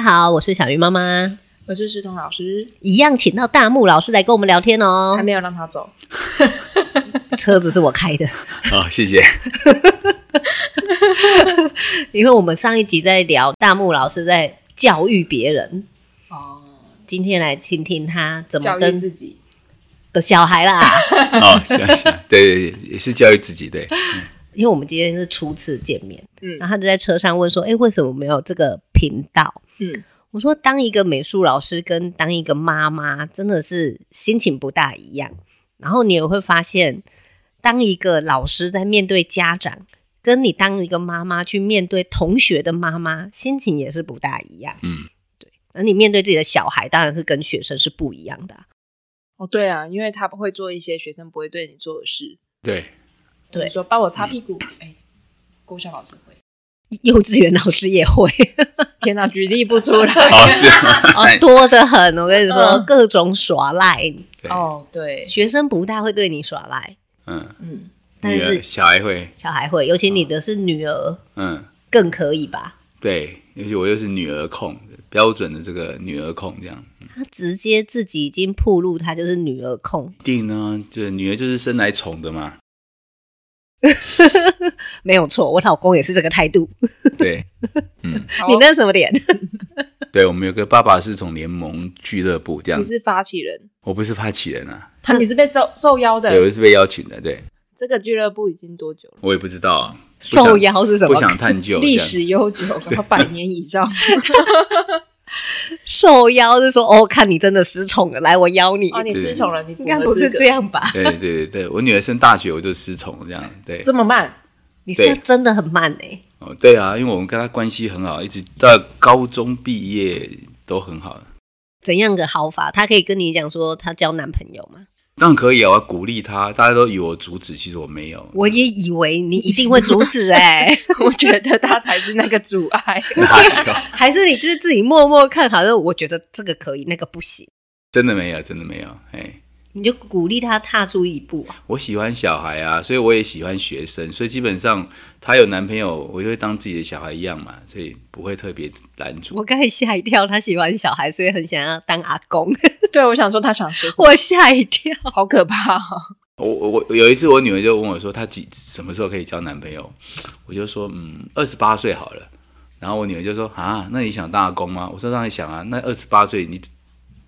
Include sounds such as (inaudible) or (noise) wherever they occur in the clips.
家好，我是小鱼妈妈，我是石彤老师，一样请到大木老师来跟我们聊天哦。还没有让他走，(laughs) (laughs) 车子是我开的。好，谢谢。(laughs) 因为我们上一集在聊大木老师在教育别人哦，今天来听听他怎么跟自己的小孩啦。哦，行行，对对对，也是教育自己对。嗯因为我们今天是初次见面，嗯，然后他就在车上问说：“哎，为什么没有这个频道？”嗯，我说：“当一个美术老师跟当一个妈妈真的是心情不大一样。然后你也会发现，当一个老师在面对家长，跟你当一个妈妈去面对同学的妈妈，心情也是不大一样。嗯，对。而你面对自己的小孩，当然是跟学生是不一样的。哦，对啊，因为他不会做一些学生不会对你做的事。对。对，说帮我擦屁股，哎、嗯，国小老师会，(laughs) 幼稚园老师也会。天哪，举例不出来，(laughs) (laughs) 哦，多得很。我跟你说，嗯、各种耍赖。哦，对，学生不大会对你耍赖。嗯嗯，但是小孩会，小孩会，尤其你的是女儿，嗯，更可以吧？对，尤其我又是女儿控，标准的这个女儿控，这样。他直接自己已经暴露，他就是女儿控。一定呢，就女儿就是生来宠的嘛。(laughs) 没有错，我老公也是这个态度。对，(laughs) 嗯，你那什么脸？(laughs) 对，我们有个爸爸是从联盟俱乐部这样。你是发起人？我不是发起人啊，他你是被受受邀的，对，我是被邀请的。对，这个俱乐部已经多久了？我也不知道啊。受邀是什么？不想探究。历史悠久，百年以上。受邀是说哦，看你真的失宠了，来我邀你。哦，你失宠了，你应该不是这样吧？对对对对，我女儿升大学我就失宠了，这样对。这么慢？你是真的很慢哎。哦，对啊，因为我们跟她关系很好，一直到高中毕业都很好。怎样个好法？她可以跟你讲说她交男朋友吗？当然可以啊，我要鼓励他。大家都以为我阻止，其实我没有。我也以为你一定会阻止哎、欸，(laughs) 我觉得他才是那个阻碍。(laughs) 还是你就是自己默默看好，像我觉得这个可以，那个不行。真的没有，真的没有，哎。你就鼓励他踏出一步。我喜欢小孩啊，所以我也喜欢学生，所以基本上他有男朋友，我就会当自己的小孩一样嘛，所以不会特别拦住。我刚才吓一跳，她喜欢小孩，所以很想要当阿公。(laughs) 对，我想说她想说什么，我吓一跳，好可怕哦。我我我有一次，我女儿就问我说，她几什么时候可以交男朋友？我就说，嗯，二十八岁好了。然后我女儿就说，啊，那你想当阿公吗？我说当然想啊，那二十八岁你。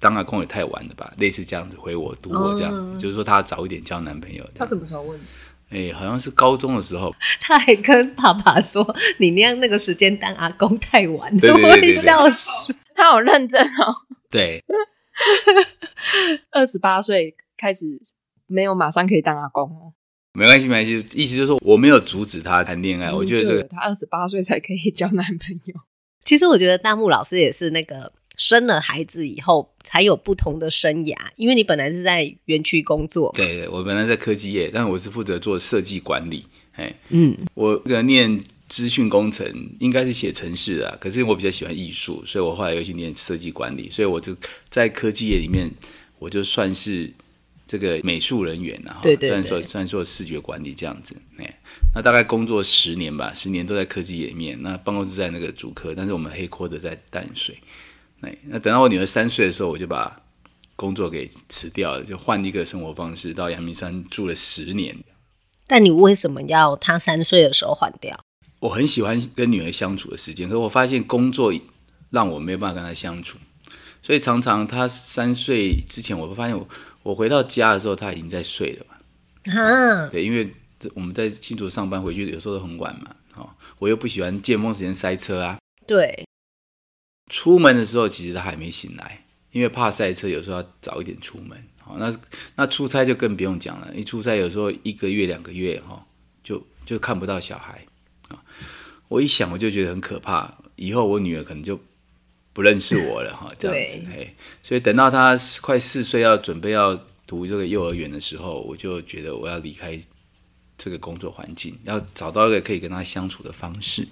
当阿公也太晚了吧，类似这样子回我读我这样，嗯、就是说她早一点交男朋友。她什么时候问？哎、欸，好像是高中的时候。他还跟爸爸说：“你那样那个时间当阿公太晚了。”我会笑死。(laughs) 他好认真哦。对，(laughs) 二十八岁开始没有马上可以当阿公哦。没关系，没关系，意思就是说我没有阻止他谈恋爱。嗯、我觉得这个他二十八岁才可以交男朋友。其实我觉得大木老师也是那个。生了孩子以后才有不同的生涯，因为你本来是在园区工作。对对，我本来在科技业，但我是负责做设计管理。哎，嗯，我这个念资讯工程，应该是写程式的，可是我比较喜欢艺术，所以我后来又去念设计管理，所以我就在科技业里面，我就算是这个美术人员，然后对对，算说算做视觉管理这样子。哎，那大概工作十年吧，十年都在科技业里面。那办公室在那个主科，但是我们黑科的在淡水。那等到我女儿三岁的时候，我就把工作给辞掉了，就换一个生活方式，到阳明山住了十年。但你为什么要她三岁的时候换掉？我很喜欢跟女儿相处的时间，可是我发现工作让我没有办法跟她相处，所以常常她三岁之前，我会发现我我回到家的时候，她已经在睡了嘛。啊，对，因为我们在新竹上班，回去有时候都很晚嘛。哦，我又不喜欢尖峰时间塞车啊。对。出门的时候，其实他还没醒来，因为怕塞车，有时候要早一点出门。好，那那出差就更不用讲了。一出差有时候一个月、两个月，哈，就就看不到小孩啊。我一想，我就觉得很可怕。以后我女儿可能就不认识我了，哈，这样子。嘿，所以等到她快四岁，要准备要读这个幼儿园的时候，我就觉得我要离开。这个工作环境要找到一个可以跟他相处的方式。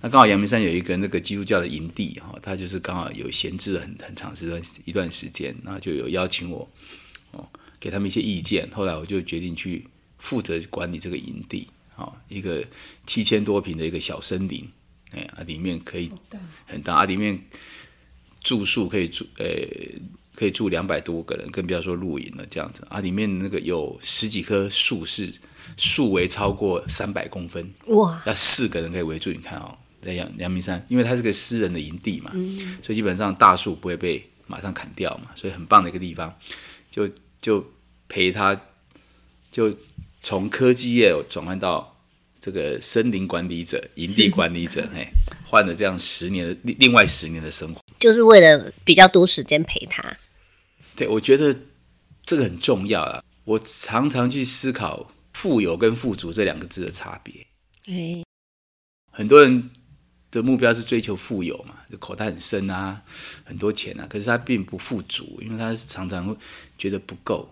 那刚好阳明山有一个那个基督教的营地哈，他就是刚好有闲置了很很长时段一段时间，然后就有邀请我哦，给他们一些意见。后来我就决定去负责管理这个营地，啊，一个七千多平的一个小森林，哎啊，里面可以很大啊，里面住宿可以住，呃，可以住两百多个人，更不要说露营了这样子啊。里面那个有十几棵树，是树围超过三百公分，哇，要四个人可以围住。你看哦，在阳阳明山，因为它是个私人的营地嘛，嗯、所以基本上大树不会被马上砍掉嘛，所以很棒的一个地方，就就陪他，就从科技业转换到。这个森林管理者、营地管理者，哎，换了这样十年的另另外十年的生活，就是为了比较多时间陪他。对，我觉得这个很重要啊。我常常去思考“富有”跟“富足”这两个字的差别。哎，很多人的目标是追求富有嘛，就口袋很深啊，很多钱啊，可是他并不富足，因为他常常会觉得不够。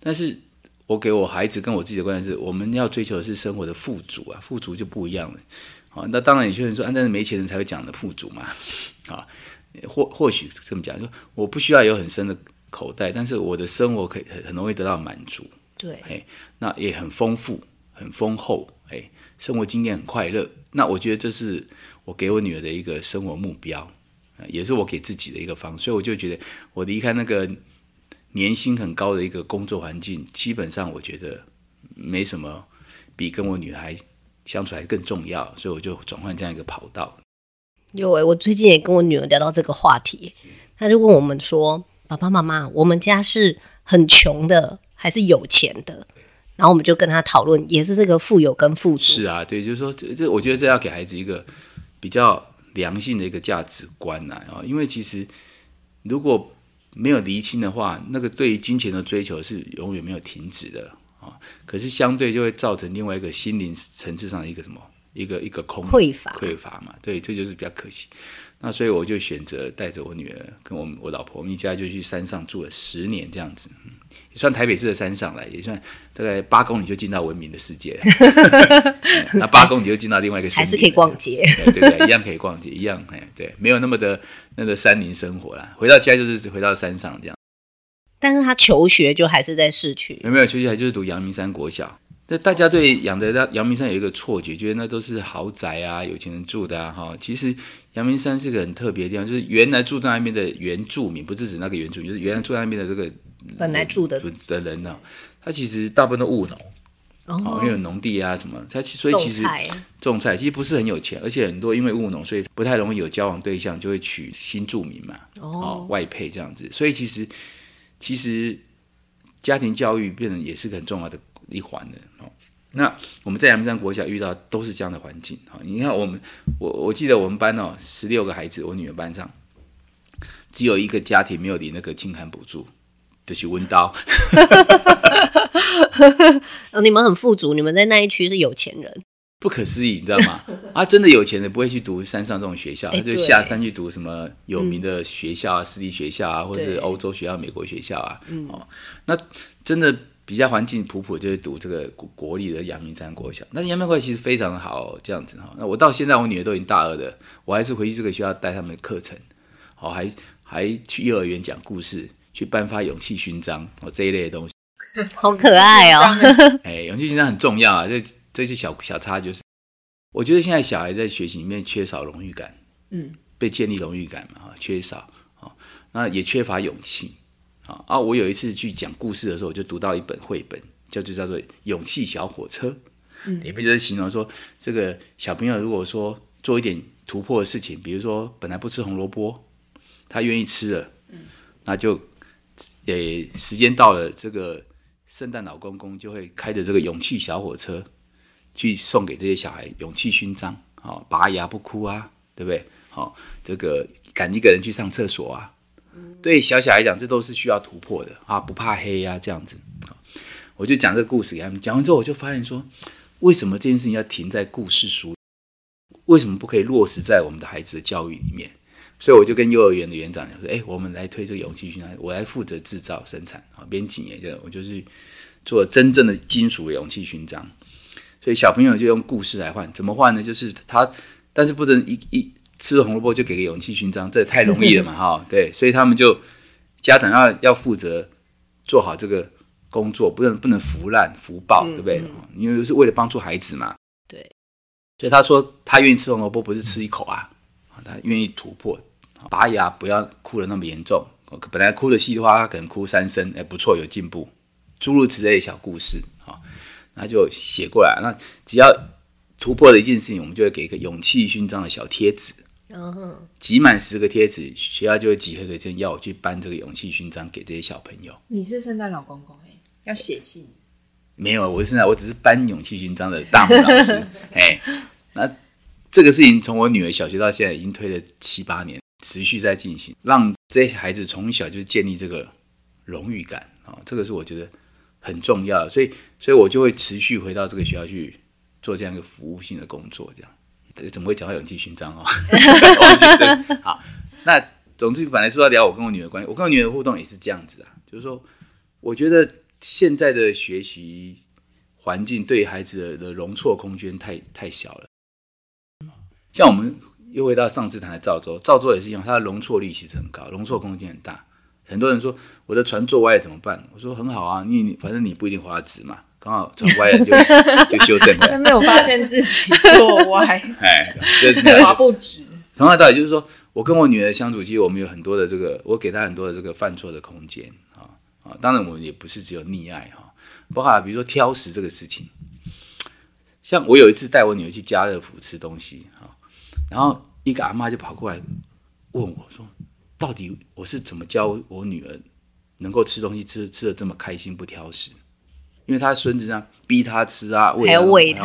但是。我给我孩子跟我自己的观念是，我们要追求的是生活的富足啊，富足就不一样了。好，那当然有些人说，啊，但是没钱人才会讲的富足嘛。啊，或或许这么讲，说我不需要有很深的口袋，但是我的生活可以很很容易得到满足。对，哎，那也很丰富，很丰厚，哎，生活经验很快乐。那我觉得这是我给我女儿的一个生活目标，也是我给自己的一个方式。所以我就觉得，我离开那个。年薪很高的一个工作环境，基本上我觉得没什么比跟我女孩相处还更重要，所以我就转换这样一个跑道。有诶，我最近也跟我女儿聊到这个话题，她就问我们说：“爸爸妈妈，我们家是很穷的还是有钱的？”然后我们就跟她讨论，也是这个富有跟富足。是啊，对，就是说这这，我觉得这要给孩子一个比较良性的一个价值观啊，因为其实如果没有厘清的话，那个对于金钱的追求是永远没有停止的啊。可是相对就会造成另外一个心灵层次上的一个什么，一个一个空匮乏匮乏嘛。对，这就是比较可惜。那所以我就选择带着我女儿跟我我老婆，我们一家就去山上住了十年这样子。也算台北市的山上来，也算大概八公里就进到文明的世界。(laughs) 那八公里就进到另外一个世界，还是可以逛街，对对对，一样可以逛街，一样哎，对，没有那么的那个山林生活啦。回到家就是回到山上这样。但是他求学就还是在市区，有没有求学还就是读阳明山国小。那大家对阳的阳明山有一个错觉，觉得那都是豪宅啊，有钱人住的啊哈。其实阳明山是个很特别的地方，就是原来住在那边的原住民，不是指那个原住民，就是原来住在那边的这个。本来住的的人呢，他其实大部分都务农，哦，因为有农地啊什么，他所以其实种菜，种菜其实不是很有钱，而且很多因为务农，所以不太容易有交往对象，就会娶新住民嘛，哦，外配这样子，所以其实其实家庭教育变成也是个很重要的一环的哦。那我们在阳山国小遇到都是这样的环境啊，你看我们我我记得我们班哦，十六个孩子，我女儿班上只有一个家庭没有领那个清寒补助。就是温刀，(laughs) (laughs) 你们很富足，你们在那一区是有钱人，不可思议，你知道吗？(laughs) 啊，真的有钱的不会去读山上这种学校，他就下山去读什么有名的学校啊，私立学校啊，或者是欧洲学校、美国学校啊。哦，那真的比较环境普普，就是读这个国国立的阳明山国小。那阳明山国小其实非常好，这样子哈。那我到现在我女儿都已经大二了，我还是回去这个学校带他们的课程，好，还还去幼儿园讲故事。去颁发勇气勋章哦，这一类的东西，(laughs) 好可爱哦！(laughs) 哎，勇气勋章很重要啊，这这些小小差就是，我觉得现在小孩在学习里面缺少荣誉感，嗯，被建立荣誉感嘛，哈，缺少啊，那也缺乏勇气啊。啊，我有一次去讲故事的时候，我就读到一本绘本，叫就叫做《勇气小火车》，嗯，里面就是形容说，这个小朋友如果说做一点突破的事情，比如说本来不吃红萝卜，他愿意吃了，嗯，那就。诶，时间到了，这个圣诞老公公就会开着这个勇气小火车，去送给这些小孩勇气勋章，好，拔牙不哭啊，对不对？好，这个赶一个人去上厕所啊，对小小孩来讲，这都是需要突破的啊，不怕黑呀，这样子。我就讲这个故事给他们，讲完之后，我就发现说，为什么这件事情要停在故事书？为什么不可以落实在我们的孩子的教育里面？所以我就跟幼儿园的园长讲说：“哎，我们来推这个勇气勋章，我来负责制造生产啊，编几年就，我就是做真正的金属勇气勋章。所以小朋友就用故事来换，怎么换呢？就是他，但是不能一一吃了红萝卜就给个勇气勋章，这太容易了嘛，(laughs) 哈，对，所以他们就家长要要负责做好这个工作，不能不能腐烂腐爆，对不对？因为是为了帮助孩子嘛，对。所以他说他愿意吃红萝卜，不是吃一口啊，他愿意突破。”拔牙不要哭的那么严重。本来哭的稀里哗啦，他可能哭三声，哎，不错，有进步。诸如此类的小故事，好，那就写过来。那只要突破了一件事情，我们就会给一个勇气勋章的小贴纸。嗯哼，集满十个贴纸，学校就会集合个人要我去颁这个勇气勋章给这些小朋友。你是圣诞老公公哎，要写信？没有，我是现在我只是颁勇气勋章的大母老师。(laughs) 哎，那这个事情从我女儿小学到现在已经推了七八年。持续在进行，让这些孩子从小就建立这个荣誉感啊、哦，这个是我觉得很重要，所以，所以我就会持续回到这个学校去做这样一个服务性的工作。这样，怎么会讲到勇气勋章哦？(laughs) 好，那总之本来说要聊我跟我女儿关系，我跟我女儿互动也是这样子啊，就是说，我觉得现在的学习环境对孩子的的容错空间太太小了，像我们。又回到上次谈的赵州，赵州也是一样，它的容错率其实很高，容错空间很大。很多人说我的船坐歪了怎么办？我说很好啊，你反正你不一定划直嘛，刚好船歪了就 (laughs) 就修正了。没有发现自己坐歪，(laughs) 哎，就划不直。从头到尾就是说，我跟我女儿相处，其实我们有很多的这个，我给她很多的这个犯错的空间啊啊。当然，我们也不是只有溺爱哈，包括比如说挑食这个事情。像我有一次带我女儿去家乐福吃东西哈。然后一个阿妈就跑过来问我说：“到底我是怎么教我女儿能够吃东西吃吃的这么开心不挑食？因为他孙子这样逼他吃啊，喂她喂他，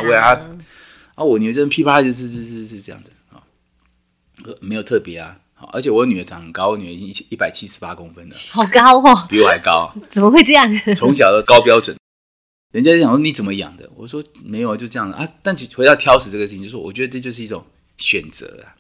啊，我女儿真噼啪就是是是是这样的啊，没有特别啊。而且我女儿长很高，我女儿已经一一百七十八公分了，好高哦，比我还高。怎么会这样？从小的高标准，人家就想说你怎么养的？我说没有，就这样啊。但回到挑食这个事情，就是说我觉得这就是一种。”选择啊，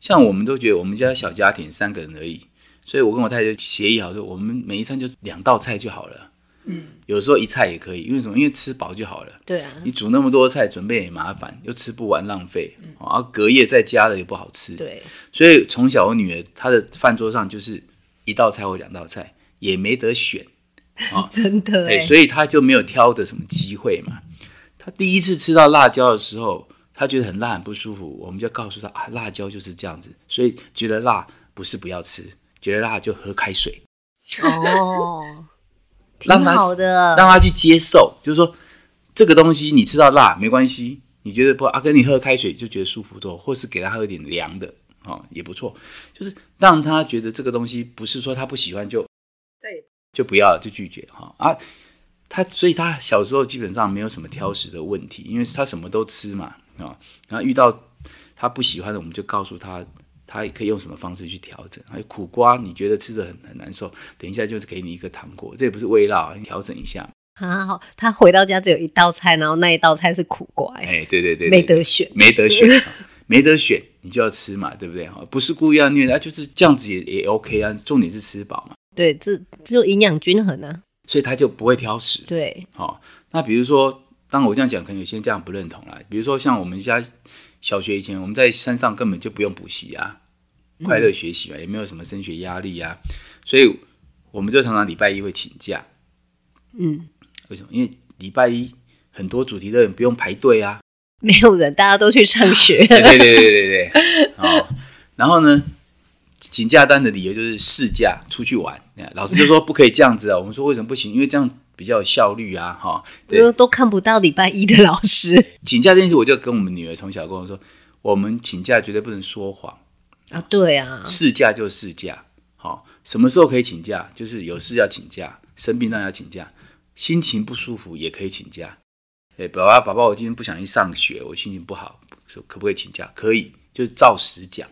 像我们都觉得我们家小家庭三个人而已，所以我跟我太太就协议好说，我们每一餐就两道菜就好了。嗯，有时候一菜也可以，因为什么？因为吃饱就好了。对啊，你煮那么多菜，准备也麻烦，又吃不完，浪费。嗯，啊，隔夜再加了也不好吃。对，所以从小我女儿她的饭桌上就是一道菜或两道菜，也没得选啊，(laughs) 真的。哎，所以她就没有挑的什么机会嘛。她第一次吃到辣椒的时候。他觉得很辣很不舒服，我们就告诉他啊，辣椒就是这样子，所以觉得辣不是不要吃，觉得辣就喝开水。哦，(laughs) 挺好的，让他去接受，就是说这个东西你吃到辣没关系，你觉得不啊，跟你喝开水就觉得舒服多，或是给他喝点凉的哦也不错，就是让他觉得这个东西不是说他不喜欢就对就不要就拒绝哈啊。他所以他小时候基本上没有什么挑食的问题，因为他什么都吃嘛。啊，然后遇到他不喜欢的，我们就告诉他，他也可以用什么方式去调整。还有苦瓜，你觉得吃的很很难受，等一下就是给你一个糖果，这也不是味道，你调整一下。啊，好，他回到家只有一道菜，然后那一道菜是苦瓜。哎，对对对，没得选，没得选，没得选，你就要吃嘛，对不对？哈，不是故意要虐他，就是这样子也也 OK 啊。重点是吃饱嘛。对，这就营养均衡啊。所以他就不会挑食。对，好，那比如说。当我这样讲，可能有些人这样不认同啦。比如说，像我们家小学以前，我们在山上根本就不用补习啊，快乐学习嘛，也没有什么升学压力啊，所以我们就常常礼拜一会请假。嗯，为什么？因为礼拜一很多主题乐园不用排队啊，没有人，大家都去上学。(laughs) 对对对对对对。哦，然后呢，请假单的理由就是试假出去玩。老师就说不可以这样子啊。我们说为什么不行？因为这样。比较有效率啊，哈，都都看不到礼拜一的老师 (laughs) 请假这件事，我就跟我们女儿从小跟我说，我们请假绝对不能说谎啊，对啊，事假就事假，好，什么时候可以请假？就是有事要请假，生病那要请假，心情不舒服也可以请假。哎，宝宝宝宝，我今天不想去上学，我心情不好，说可不可以请假？可以，就是照实讲。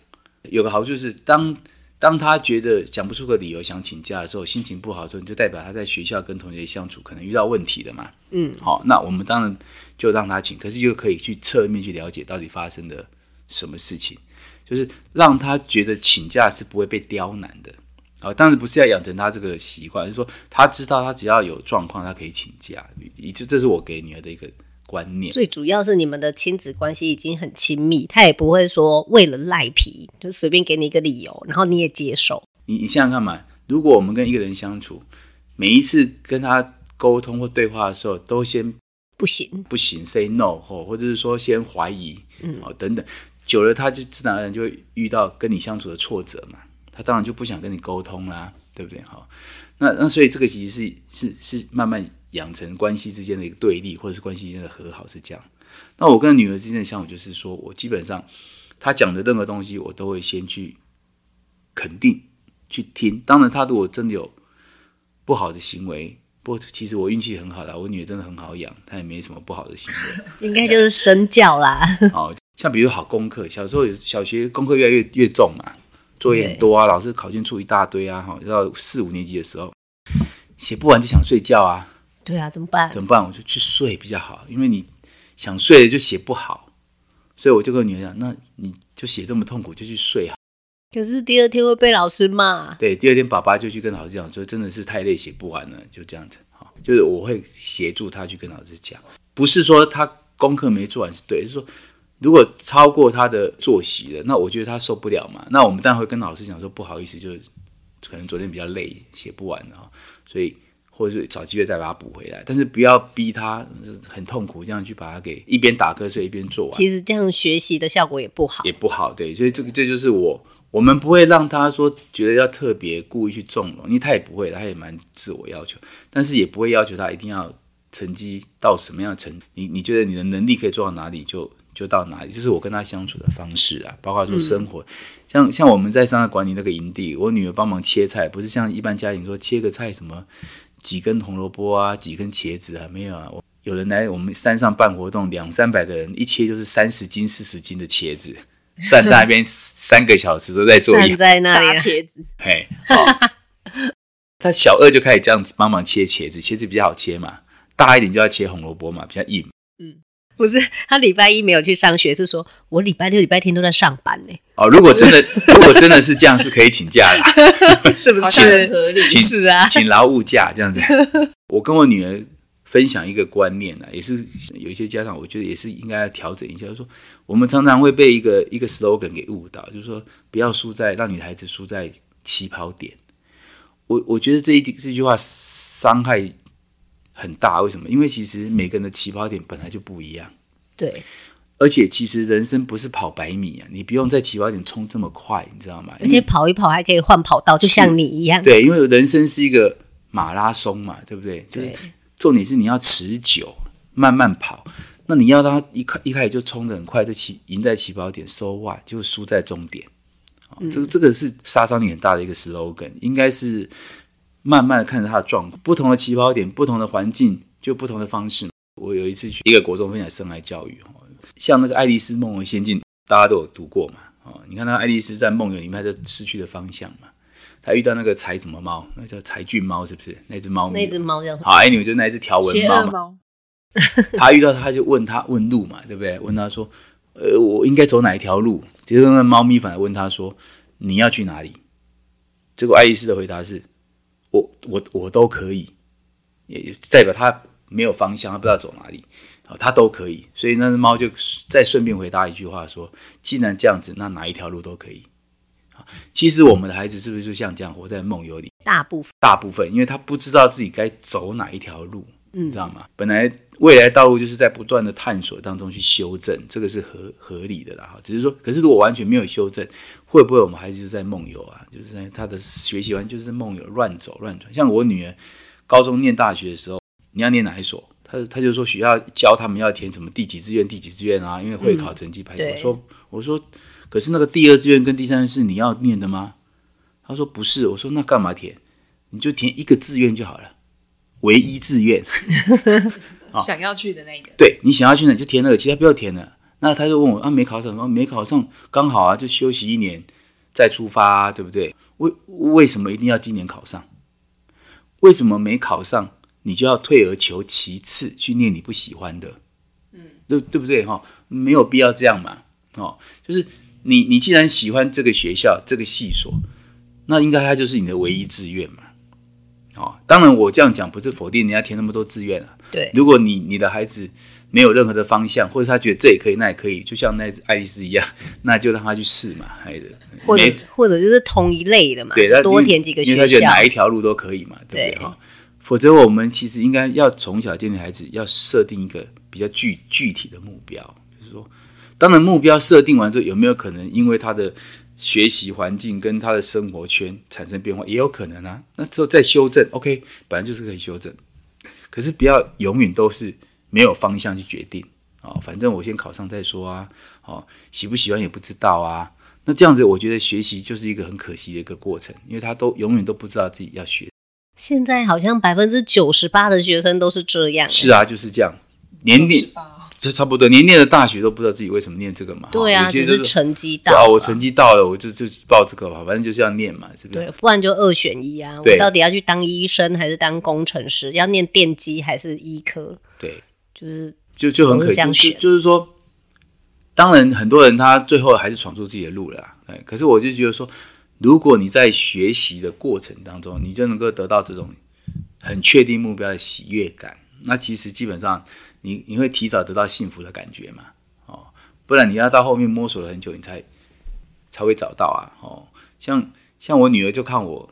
有个好处是当。当他觉得讲不出个理由想请假的时候，心情不好的时候，你就代表他在学校跟同学相处可能遇到问题了嘛。嗯，好，那我们当然就让他请，可是就可以去侧面去了解到底发生了什么事情，就是让他觉得请假是不会被刁难的。啊，当然不是要养成他这个习惯，就是说他知道他只要有状况，他可以请假。以这这是我给女儿的一个。观念最主要是你们的亲子关系已经很亲密，他也不会说为了赖皮就随便给你一个理由，然后你也接受。你你想想看嘛，如果我们跟一个人相处，每一次跟他沟通或对话的时候，都先不行不行，say no 或或者是说先怀疑，嗯，哦等等，久了他就自然而然就会遇到跟你相处的挫折嘛，他当然就不想跟你沟通啦，对不对？好，那那所以这个其实是是是慢慢养成关系之间的一个对立，或者是关系之间的和好是这样。那我跟女儿之间的相处就是说，我基本上她讲的任何东西，我都会先去肯定去听。当然，她如果真的有不好的行为，不过其实我运气很好的，我女儿真的很好养，她也没什么不好的行为。(laughs) 应该就是身教啦。(laughs) 哦，像比如好功课，小时候小学功课越来越越重嘛，作业很多啊，老师考卷出一大堆啊，哈，到四五年级的时候，写不完就想睡觉啊。对啊，怎么办？怎么办？我就去睡比较好，因为你。想睡了就写不好，所以我就跟女儿讲：“那你就写这么痛苦，就去睡好。”可是第二天会被老师骂。对，第二天爸爸就去跟老师讲说：“真的是太累，写不完了。”就这样子，好，就是我会协助他去跟老师讲，不是说他功课没做完是对，是说如果超过他的作息了，那我觉得他受不了嘛。那我们当然会跟老师讲说：“不好意思，就可能昨天比较累，写不完了。”所以。或者是找机会再把它补回来，但是不要逼他很痛苦，这样去把它给一边打瞌睡一边做完。其实这样学习的效果也不好，也不好。对，所以这个这就是我，我们不会让他说觉得要特别故意去纵容，因为他也不会，他也蛮自我要求，但是也不会要求他一定要成绩到什么样的程。你你觉得你的能力可以做到哪里就就到哪里，这是我跟他相处的方式啊。包括说生活，嗯、像像我们在上海管理那个营地，我女儿帮忙切菜，不是像一般家庭说切个菜什么。几根红萝卜啊，几根茄子啊，没有啊。有人来我们山上办活动，两三百个人，一切就是三十斤、四十斤的茄子，(laughs) 站在那边三个小时都在做。站在那里 (laughs) 茄子，嘿，他小二就开始这样子帮忙切茄子，茄子比较好切嘛，大一点就要切红萝卜嘛，比较硬。嗯。不是，他礼拜一没有去上学，是说我礼拜六、礼拜天都在上班呢。哦，如果真的，如果真的是这样，是可以请假的，(laughs) 是不是？很合理，是啊，请劳务假这样子。我跟我女儿分享一个观念呢，也是有一些家长，我觉得也是应该要调整一下，就是说我们常常会被一个一个 slogan 给误导，就是说不要输在让你的孩子输在起跑点。我我觉得这一这句话伤害。很大，为什么？因为其实每个人的起跑点本来就不一样。对，而且其实人生不是跑百米啊，你不用在起跑点冲这么快，你知道吗？而且跑一跑还可以换跑道，就像你一样。对，因为人生是一个马拉松嘛，对不对？对。重点是你要持久，慢慢跑。那你要他一开一开始就冲得很快，在起赢在起跑点，so what？就输在终点。嗯。这个这个是杀伤力很大的一个 slogan，应该是。慢慢的看着他的状况，不同的起跑点，不同的环境，就不同的方式。我有一次去一个国中分享生涯教育，像那个《爱丽丝梦游仙境》，大家都有读过嘛？哦，你看那个爱丽丝在梦游里面，她就失去了方向嘛。她遇到那个柴什么猫，那叫柴郡猫，是不是？那只猫，那只猫叫好，哎，你们就那只条纹猫嘛。他 (laughs) 遇到他，就问他问路嘛，对不对？问他说，呃，我应该走哪一条路？结果那猫咪反而问他说，你要去哪里？结果爱丽丝的回答是。我我我都可以，也代表他没有方向，他不知道走哪里，啊他都可以。所以那只猫就再顺便回答一句话说：“既然这样子，那哪一条路都可以。”其实我们的孩子是不是就像这样活在梦游里？大部分，大部分，因为他不知道自己该走哪一条路，嗯，你知道吗？本来未来道路就是在不断的探索当中去修正，这个是合合理的啦。哈，只是说，可是如果完全没有修正，会不会我们孩子就在梦游啊？就是在他的学习完就是在梦游乱走乱转。像我女儿高中念大学的时候，你要念哪一所？她她就说学校教他们要填什么第几志愿第几志愿啊，因为会考成绩排。嗯、我说我说，可是那个第二志愿跟第三是你要念的吗？她说不是。我说那干嘛填？你就填一个志愿就好了，唯一志愿。想要去的那个。对，你想要去哪就填那个，其他不要填了。那他就问我啊，没考上啊？没考上，刚好啊，就休息一年再出发啊，对不对？为为什么一定要今年考上？为什么没考上你就要退而求其次去念你不喜欢的？嗯，对对不对哈？没有必要这样嘛。哦，就是你你既然喜欢这个学校这个系所，那应该它就是你的唯一志愿嘛。哦，当然我这样讲不是否定人家填那么多志愿啊。对，如果你你的孩子。没有任何的方向，或者他觉得这也可以，那也可以，就像那只爱丽丝一样，(laughs) 那就让他去试嘛，孩子。或者或者就是同一类的嘛，对，多填几个学校，因为他觉得哪一条路都可以嘛，对不对？哈，否则我们其实应该要从小建立孩子，要设定一个比较具具体的目标，就是说，当然目标设定完之后，有没有可能因为他的学习环境跟他的生活圈产生变化，也有可能啊。那之后再修正，OK，本来就是可以修正。可是不要永远都是没有方向去决定啊、哦，反正我先考上再说啊。哦，喜不喜欢也不知道啊。那这样子，我觉得学习就是一个很可惜的一个过程，因为他都永远都不知道自己要学。现在好像百分之九十八的学生都是这样。是啊，就是这样。年龄这差不多，年念的大学都不知道自己为什么念这个嘛。对啊，就是成绩到。啊，我成绩到了，我就就报这个吧，反正就是要念嘛，是不是？对，不然就二选一啊。我到底要去当医生还是当工程师？要念电机还是医科？对，就是就就很可惜，就是就是说。当然，很多人他最后还是闯出自己的路了啦。哎，可是我就觉得说，如果你在学习的过程当中，你就能够得到这种很确定目标的喜悦感，那其实基本上你你会提早得到幸福的感觉嘛。哦，不然你要到后面摸索了很久，你才才会找到啊。哦，像像我女儿就看我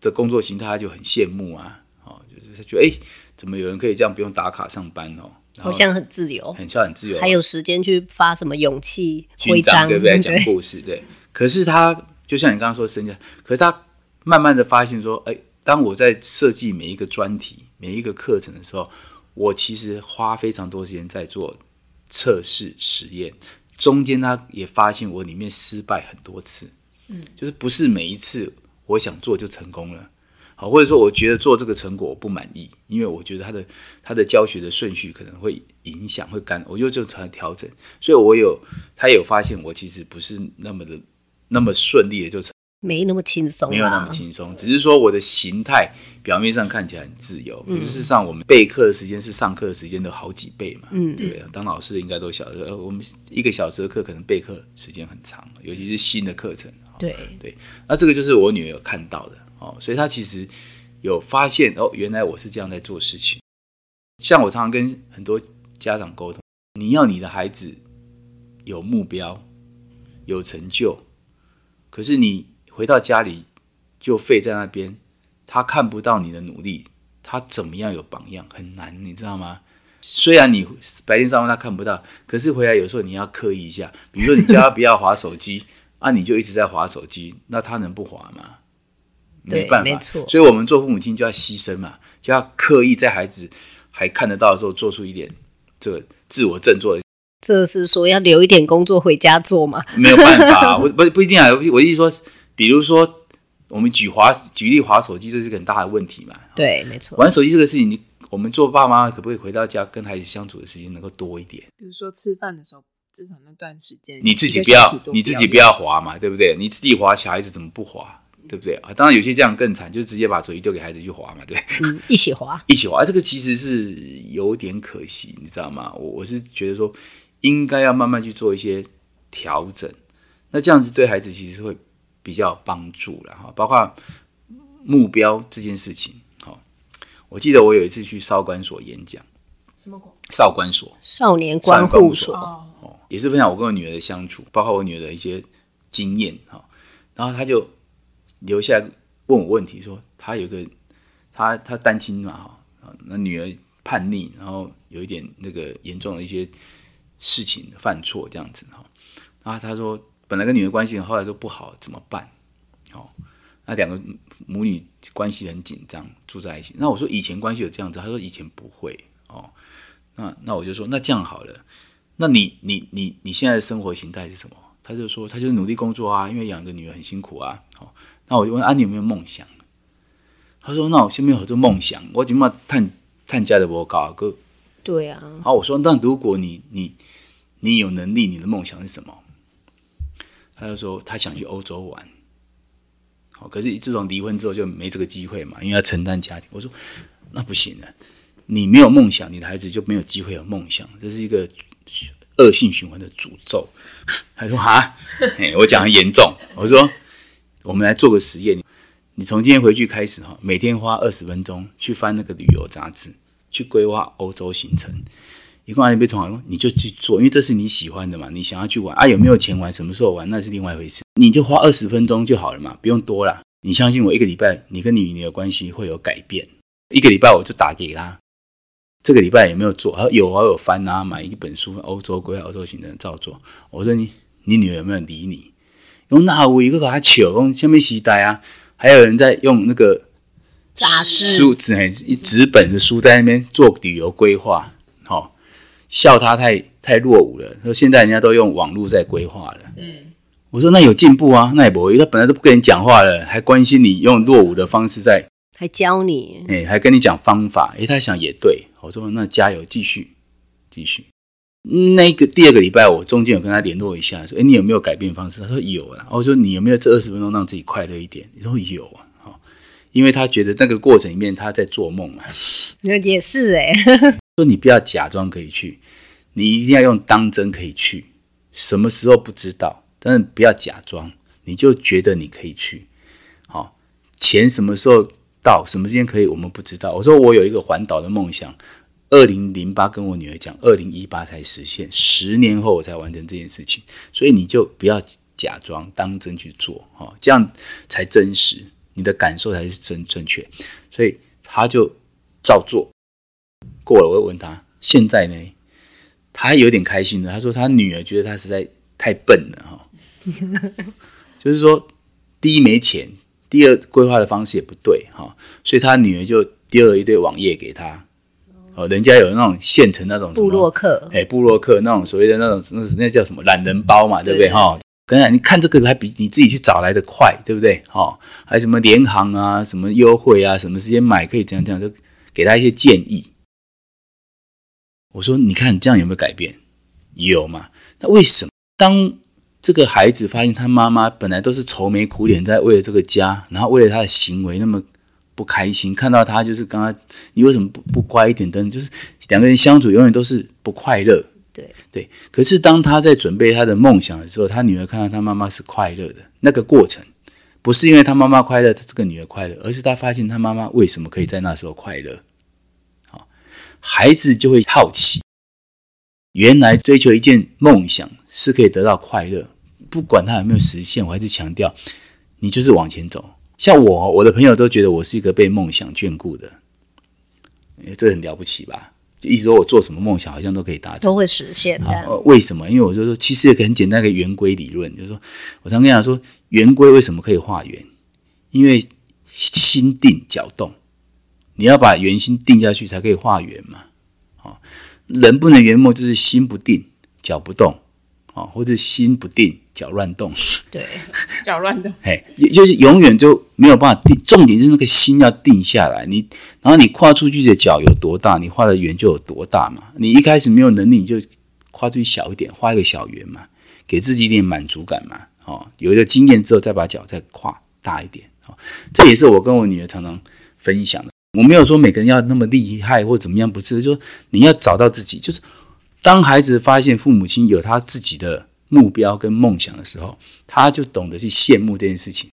的工作形态，她就很羡慕啊。哦，就是她觉得哎，怎么有人可以这样不用打卡上班哦？好像很自由，很像很自由，还有时间去发什么勇气徽章，对不对？(laughs) 讲故事，对。可是他就像你刚刚说的身价，可是他慢慢的发现说，哎，当我在设计每一个专题、每一个课程的时候，我其实花非常多时间在做测试实验，中间他也发现我里面失败很多次，嗯，就是不是每一次我想做就成功了。好，或者说我觉得做这个成果我不满意，因为我觉得他的他的教学的顺序可能会影响会干，我就就才调整。所以我有他有发现我其实不是那么的那么顺利的就成，没那么轻松，没有那么轻松，只是说我的形态表面上看起来很自由，可是事实上我们备课的时间是上课的时间的好几倍嘛，嗯，对不对？当老师的应该都晓得，我们一个小时的课可能备课时间很长，尤其是新的课程。对对，那这个就是我女儿有看到的。哦，所以她其实有发现哦，原来我是这样在做事情。像我常常跟很多家长沟通，你要你的孩子有目标、有成就，可是你回到家里就废在那边，他看不到你的努力，他怎么样有榜样？很难，你知道吗？虽然你白天上班他看不到，可是回来有时候你要刻意一下，比如说你叫他不要划手机，啊，你就一直在划手机，那他能不划吗？没办法，没错，所以我们做父母亲就要牺牲嘛，就要刻意在孩子还看得到的时候做出一点这个自我振作。这是说要留一点工作回家做吗？没有办法，我不不一定啊。我意思说，比如说我们举滑举例滑手机，这是个很大的问题嘛。对，没错。玩手机这个事情，你我们做爸妈可不可以回到家跟孩子相处的时间能够多一点？比如说吃饭的时候，至少那段时间，你自己不要，你自己不要滑嘛，对不对？你自己滑，小孩子怎么不滑？对不对啊？当然有些这样更惨，就直接把手机丢给孩子去滑嘛，对，嗯，一起滑，(laughs) 一起滑，这个其实是有点可惜，你知道吗？我我是觉得说，应该要慢慢去做一些调整，那这样子对孩子其实会比较有帮助了哈。包括目标这件事情，哈，我记得我有一次去少管所演讲，什么所？少管所，少年观护所，哦，也是分享我跟我女儿的相处，包括我女儿的一些经验哈，然后他就。留下来问我问题，说他有个他他单亲嘛哈，那女儿叛逆，然后有一点那个严重的一些事情犯错这样子哈，然后他说本来跟女儿关系后来说不好怎么办？哦，那两个母女关系很紧张，住在一起。那我说以前关系有这样子，他说以前不会哦。那那我就说那这样好了，那你你你你现在的生活形态是什么？他就说他就努力工作啊，因为养个女儿很辛苦啊，哦。那我就问啊，你有没有梦想？他说：“那我先没有做梦想，我起码探探家的我搞个。”对啊。好，我说：“那如果你你你有能力，你的梦想是什么？”他就说：“他想去欧洲玩。”好，可是自从离婚之后就没这个机会嘛，因为要承担家庭。我说：“那不行了，你没有梦想，你的孩子就没有机会有梦想，这是一个恶性循环的诅咒。(laughs) ”他说：“哈，我讲很严重。”我说。我们来做个实验，你从今天回去开始哈，每天花二十分钟去翻那个旅游杂志，去规划欧洲行程。一共你被从好，你就去做，因为这是你喜欢的嘛，你想要去玩啊，有没有钱玩，什么时候玩，那是另外一回事。你就花二十分钟就好了嘛，不用多啦。你相信我，一个礼拜你跟你女儿关系会有改变。一个礼拜我就打给他，这个礼拜有没有做？他说有啊，有翻啊，买一本书，欧洲规划、欧洲行程照做。我说你你女儿有没有理你？用那我一个给他求，用下面携带啊，还有人在用那个杂志书纸纸本的书在那边做旅游规划，笑他太太落伍了。说现在人家都用网络在规划了。嗯。我说那有进步啊，那也不会，他本来都不跟你讲话了，还关心你用落伍的方式在，还教你，哎、欸，还跟你讲方法，哎、欸，他想也对，我说那加油，继续，继续。那个第二个礼拜，我中间有跟他联络一下，说，哎、欸，你有没有改变方式？他说有啊。我说你有没有这二十分钟让自己快乐一点？你说有啊，因为他觉得那个过程里面他在做梦啊。那。也是哎、欸，说你不要假装可以去，你一定要用当真可以去，什么时候不知道。但是不要假装，你就觉得你可以去。好，钱什么时候到，什么时间可以，我们不知道。我说我有一个环岛的梦想，二零零八跟我女儿讲，二零一八才实现，十年后我才完成这件事情。所以你就不要假装，当真去做，哈，这样才真实，你的感受才是真正确。所以他就照做。过了，我会问他，现在呢？他有点开心的，他说他女儿觉得他实在太笨了，哈。(laughs) 就是说，第一没钱，第二规划的方式也不对哈，所以他女儿就丢了一堆网页给他，哦，人家有那种现成那种布洛克，哎，布洛克那种所谓的那种那那叫什么懒人包嘛，对不对哈？跟你看这个还比你自己去找来的快，对不对哈？还有什么联行啊，什么优惠啊，什么时间买可以怎样怎样，就给他一些建议。我说，你看这样有没有改变？有嘛？那为什么当？这个孩子发现他妈妈本来都是愁眉苦脸在为了这个家，然后为了他的行为那么不开心，看到他就是刚刚你为什么不不乖一点等等，就是两个人相处永远都是不快乐。对对，可是当他在准备他的梦想的时候，他女儿看到他妈妈是快乐的，那个过程不是因为他妈妈快乐，他这个女儿快乐，而是他发现他妈妈为什么可以在那时候快乐。好，孩子就会好奇，原来追求一件梦想是可以得到快乐。不管他有没有实现，我还是强调，你就是往前走。像我，我的朋友都觉得我是一个被梦想眷顾的，这很了不起吧？就一直说我做什么梦想，好像都可以达成，都会实现的。为什么？因为我就说，其实也很简单一个圆规理论，就是说我常跟他说，圆规为什么可以画圆？因为心定脚动，你要把圆心定下去，才可以画圆嘛。啊，人不能圆梦，就是心不定，脚不动。啊，或者心不定，脚乱动。对，脚乱动。(laughs) 嘿，就是永远就没有办法定。重点是那个心要定下来。你，然后你跨出去的脚有多大，你画的圆就有多大嘛。你一开始没有能力，你就跨出去小一点，画一个小圆嘛，给自己一点满足感嘛。哦，有一个经验之后，再把脚再跨大一点。哦，这也是我跟我女儿常常分享的。我没有说每个人要那么厉害或怎么样，不是，就是说你要找到自己，就是。当孩子发现父母亲有他自己的目标跟梦想的时候，他就懂得去羡慕这件事情。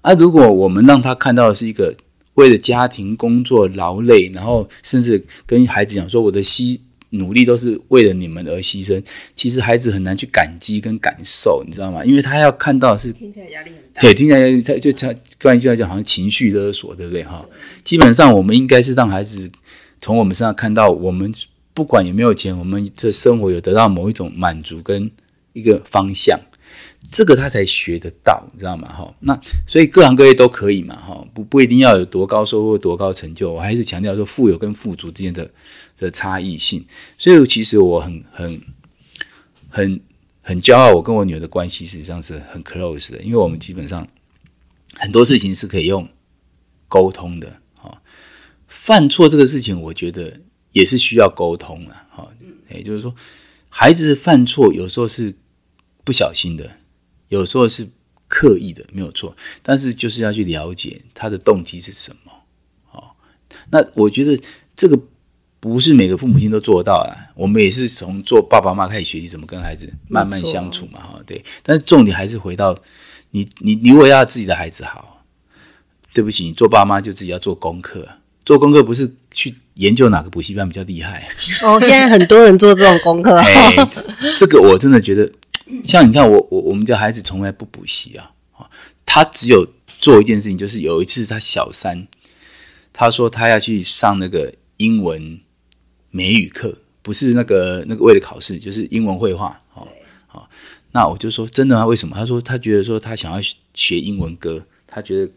而、如果我们让他看到的是一个为了家庭工作劳累，然后甚至跟孩子讲说我的牺努力都是为了你们而牺牲，其实孩子很难去感激跟感受，你知道吗？因为他要看到的是听起来压力很大，对，听起来他就他关于就来讲好像情绪勒索，对不对哈？基本上我们应该是让孩子从我们身上看到我们。不管有没有钱，我们的生活有得到某一种满足跟一个方向，这个他才学得到，你知道吗？哈，那所以各行各业都可以嘛，哈，不不一定要有多高收入、多高成就，我还是强调说富有跟富足之间的的差异性。所以其实我很很很很骄傲，我跟我女儿的关系实际上是很 close 的，因为我们基本上很多事情是可以用沟通的。哈，犯错这个事情，我觉得。也是需要沟通啊，哈，也就是说，孩子犯错有时候是不小心的，有时候是刻意的，没有错。但是就是要去了解他的动机是什么，哦，那我觉得这个不是每个父母亲都做得到啊。我们也是从做爸爸妈妈开始学习怎么跟孩子慢慢相处嘛，哈，对。但是重点还是回到你，你，你为要自己的孩子好，对不起，你做爸妈就自己要做功课，做功课不是去。研究哪个补习班比较厉害？哦，现在很多人做这种功课。(laughs) 哎，这个我真的觉得，像你看我我我们家孩子从来不补习啊，他只有做一件事情，就是有一次他小三，他说他要去上那个英文美语课，不是那个那个为了考试，就是英文绘画。哦，好，那我就说真的吗？为什么？他说他觉得说他想要学英文歌，他觉得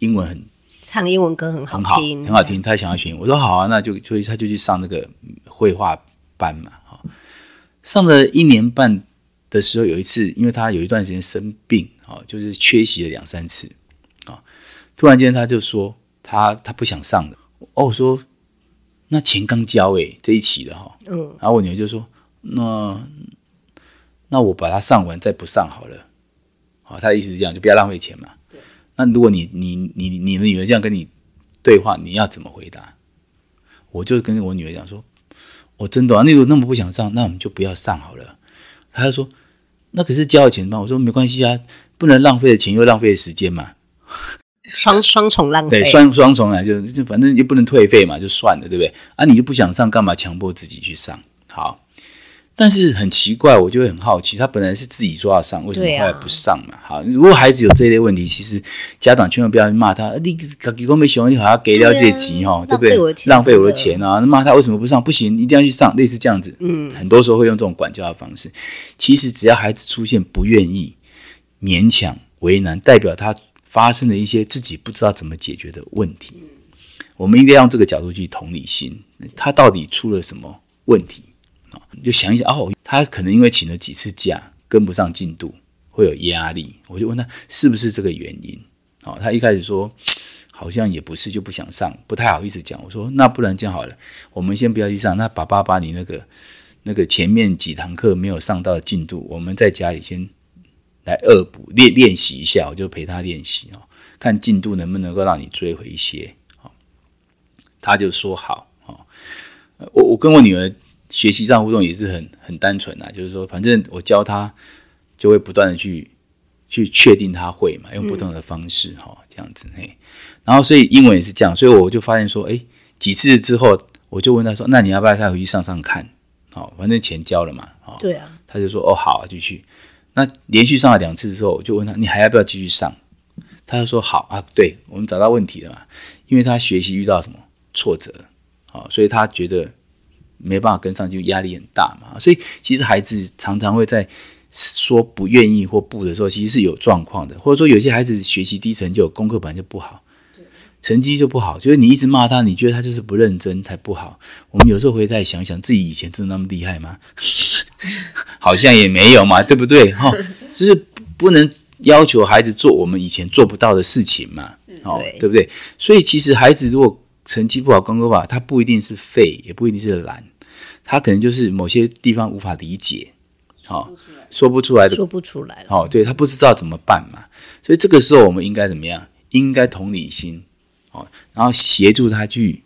英文很唱英文歌很好听，很好，听。他想要学，我说好啊，那就所以他就去上那个绘画班嘛。哈，上了一年半的时候，有一次，因为他有一段时间生病，啊，就是缺席了两三次，啊，突然间他就说他他不想上了。哦，我说那钱刚交诶，这一期的哈，嗯，然后我女儿就说那。那我把它上完再不上好了，好，他的意思是这样，就不要浪费钱嘛。对。那如果你你你你的女儿这样跟你对话，你要怎么回答？我就跟我女儿讲说，我真的啊，那如果那么不想上，那我们就不要上好了。她就说，那可是交了钱嘛。我说没关系啊，不能浪费的钱又浪费的时间嘛。双双重浪费。对，双双重啊，就就反正又不能退费嘛，就算了，对不对？啊，你就不想上，干嘛强迫自己去上？好。但是很奇怪，我就会很好奇，他本来是自己说要上，为什么后来不上嘛？好，如果孩子有这一类问题，其实家长千万不要骂他，你自己都没学，你好像给了这急哈，对不对？浪费我的钱啊！骂他为什么不上？不行，一定要去上，类似这样子。嗯，很多时候会用这种管教的方式。其实只要孩子出现不愿意、勉强、为难，代表他发生了一些自己不知道怎么解决的问题。我们应该用这个角度去同理心，他到底出了什么问题啊？就想一想哦，他可能因为请了几次假，跟不上进度，会有压力。我就问他是不是这个原因？哦，他一开始说好像也不是，就不想上，不太好意思讲。我说那不然这样好了，我们先不要去上，那爸爸把你那个那个前面几堂课没有上到的进度，我们在家里先来恶补练练习一下，我就陪他练习哦，看进度能不能够让你追回一些。哦，他就说好哦，我我跟我女儿。学习上互动也是很很单纯啊，就是说，反正我教他，就会不断的去去确定他会嘛，用不同的方式哈、嗯，这样子嘿。然后所以英文也是这样，所以我就发现说，哎，几次之后，我就问他说，那你要不要再回去上上看？好，反正钱交了嘛，对啊。他就说，哦，好啊，继续。那连续上了两次之后，我就问他，你还要不要继续上？他就说，好啊，对，我们找到问题了嘛，因为他学习遇到什么挫折，好，所以他觉得。没办法跟上，就压力很大嘛。所以其实孩子常常会在说不愿意或不的时候，其实是有状况的。或者说有些孩子学习低成就，功课本来就不好，成绩就不好。就是你一直骂他，你觉得他就是不认真才不好。我们有时候会再想想，自己以前真的那么厉害吗？(laughs) 好像也没有嘛，对不对？(laughs) 哈，就是不能要求孩子做我们以前做不到的事情嘛。哦，对不对？所以其实孩子如果成绩不好，功课不好，他不一定是废，也不一定是懒，他可能就是某些地方无法理解，好，说不出来的，说不出来，哦，对，他不知道怎么办嘛，所以这个时候我们应该怎么样？应该同理心，哦，然后协助他去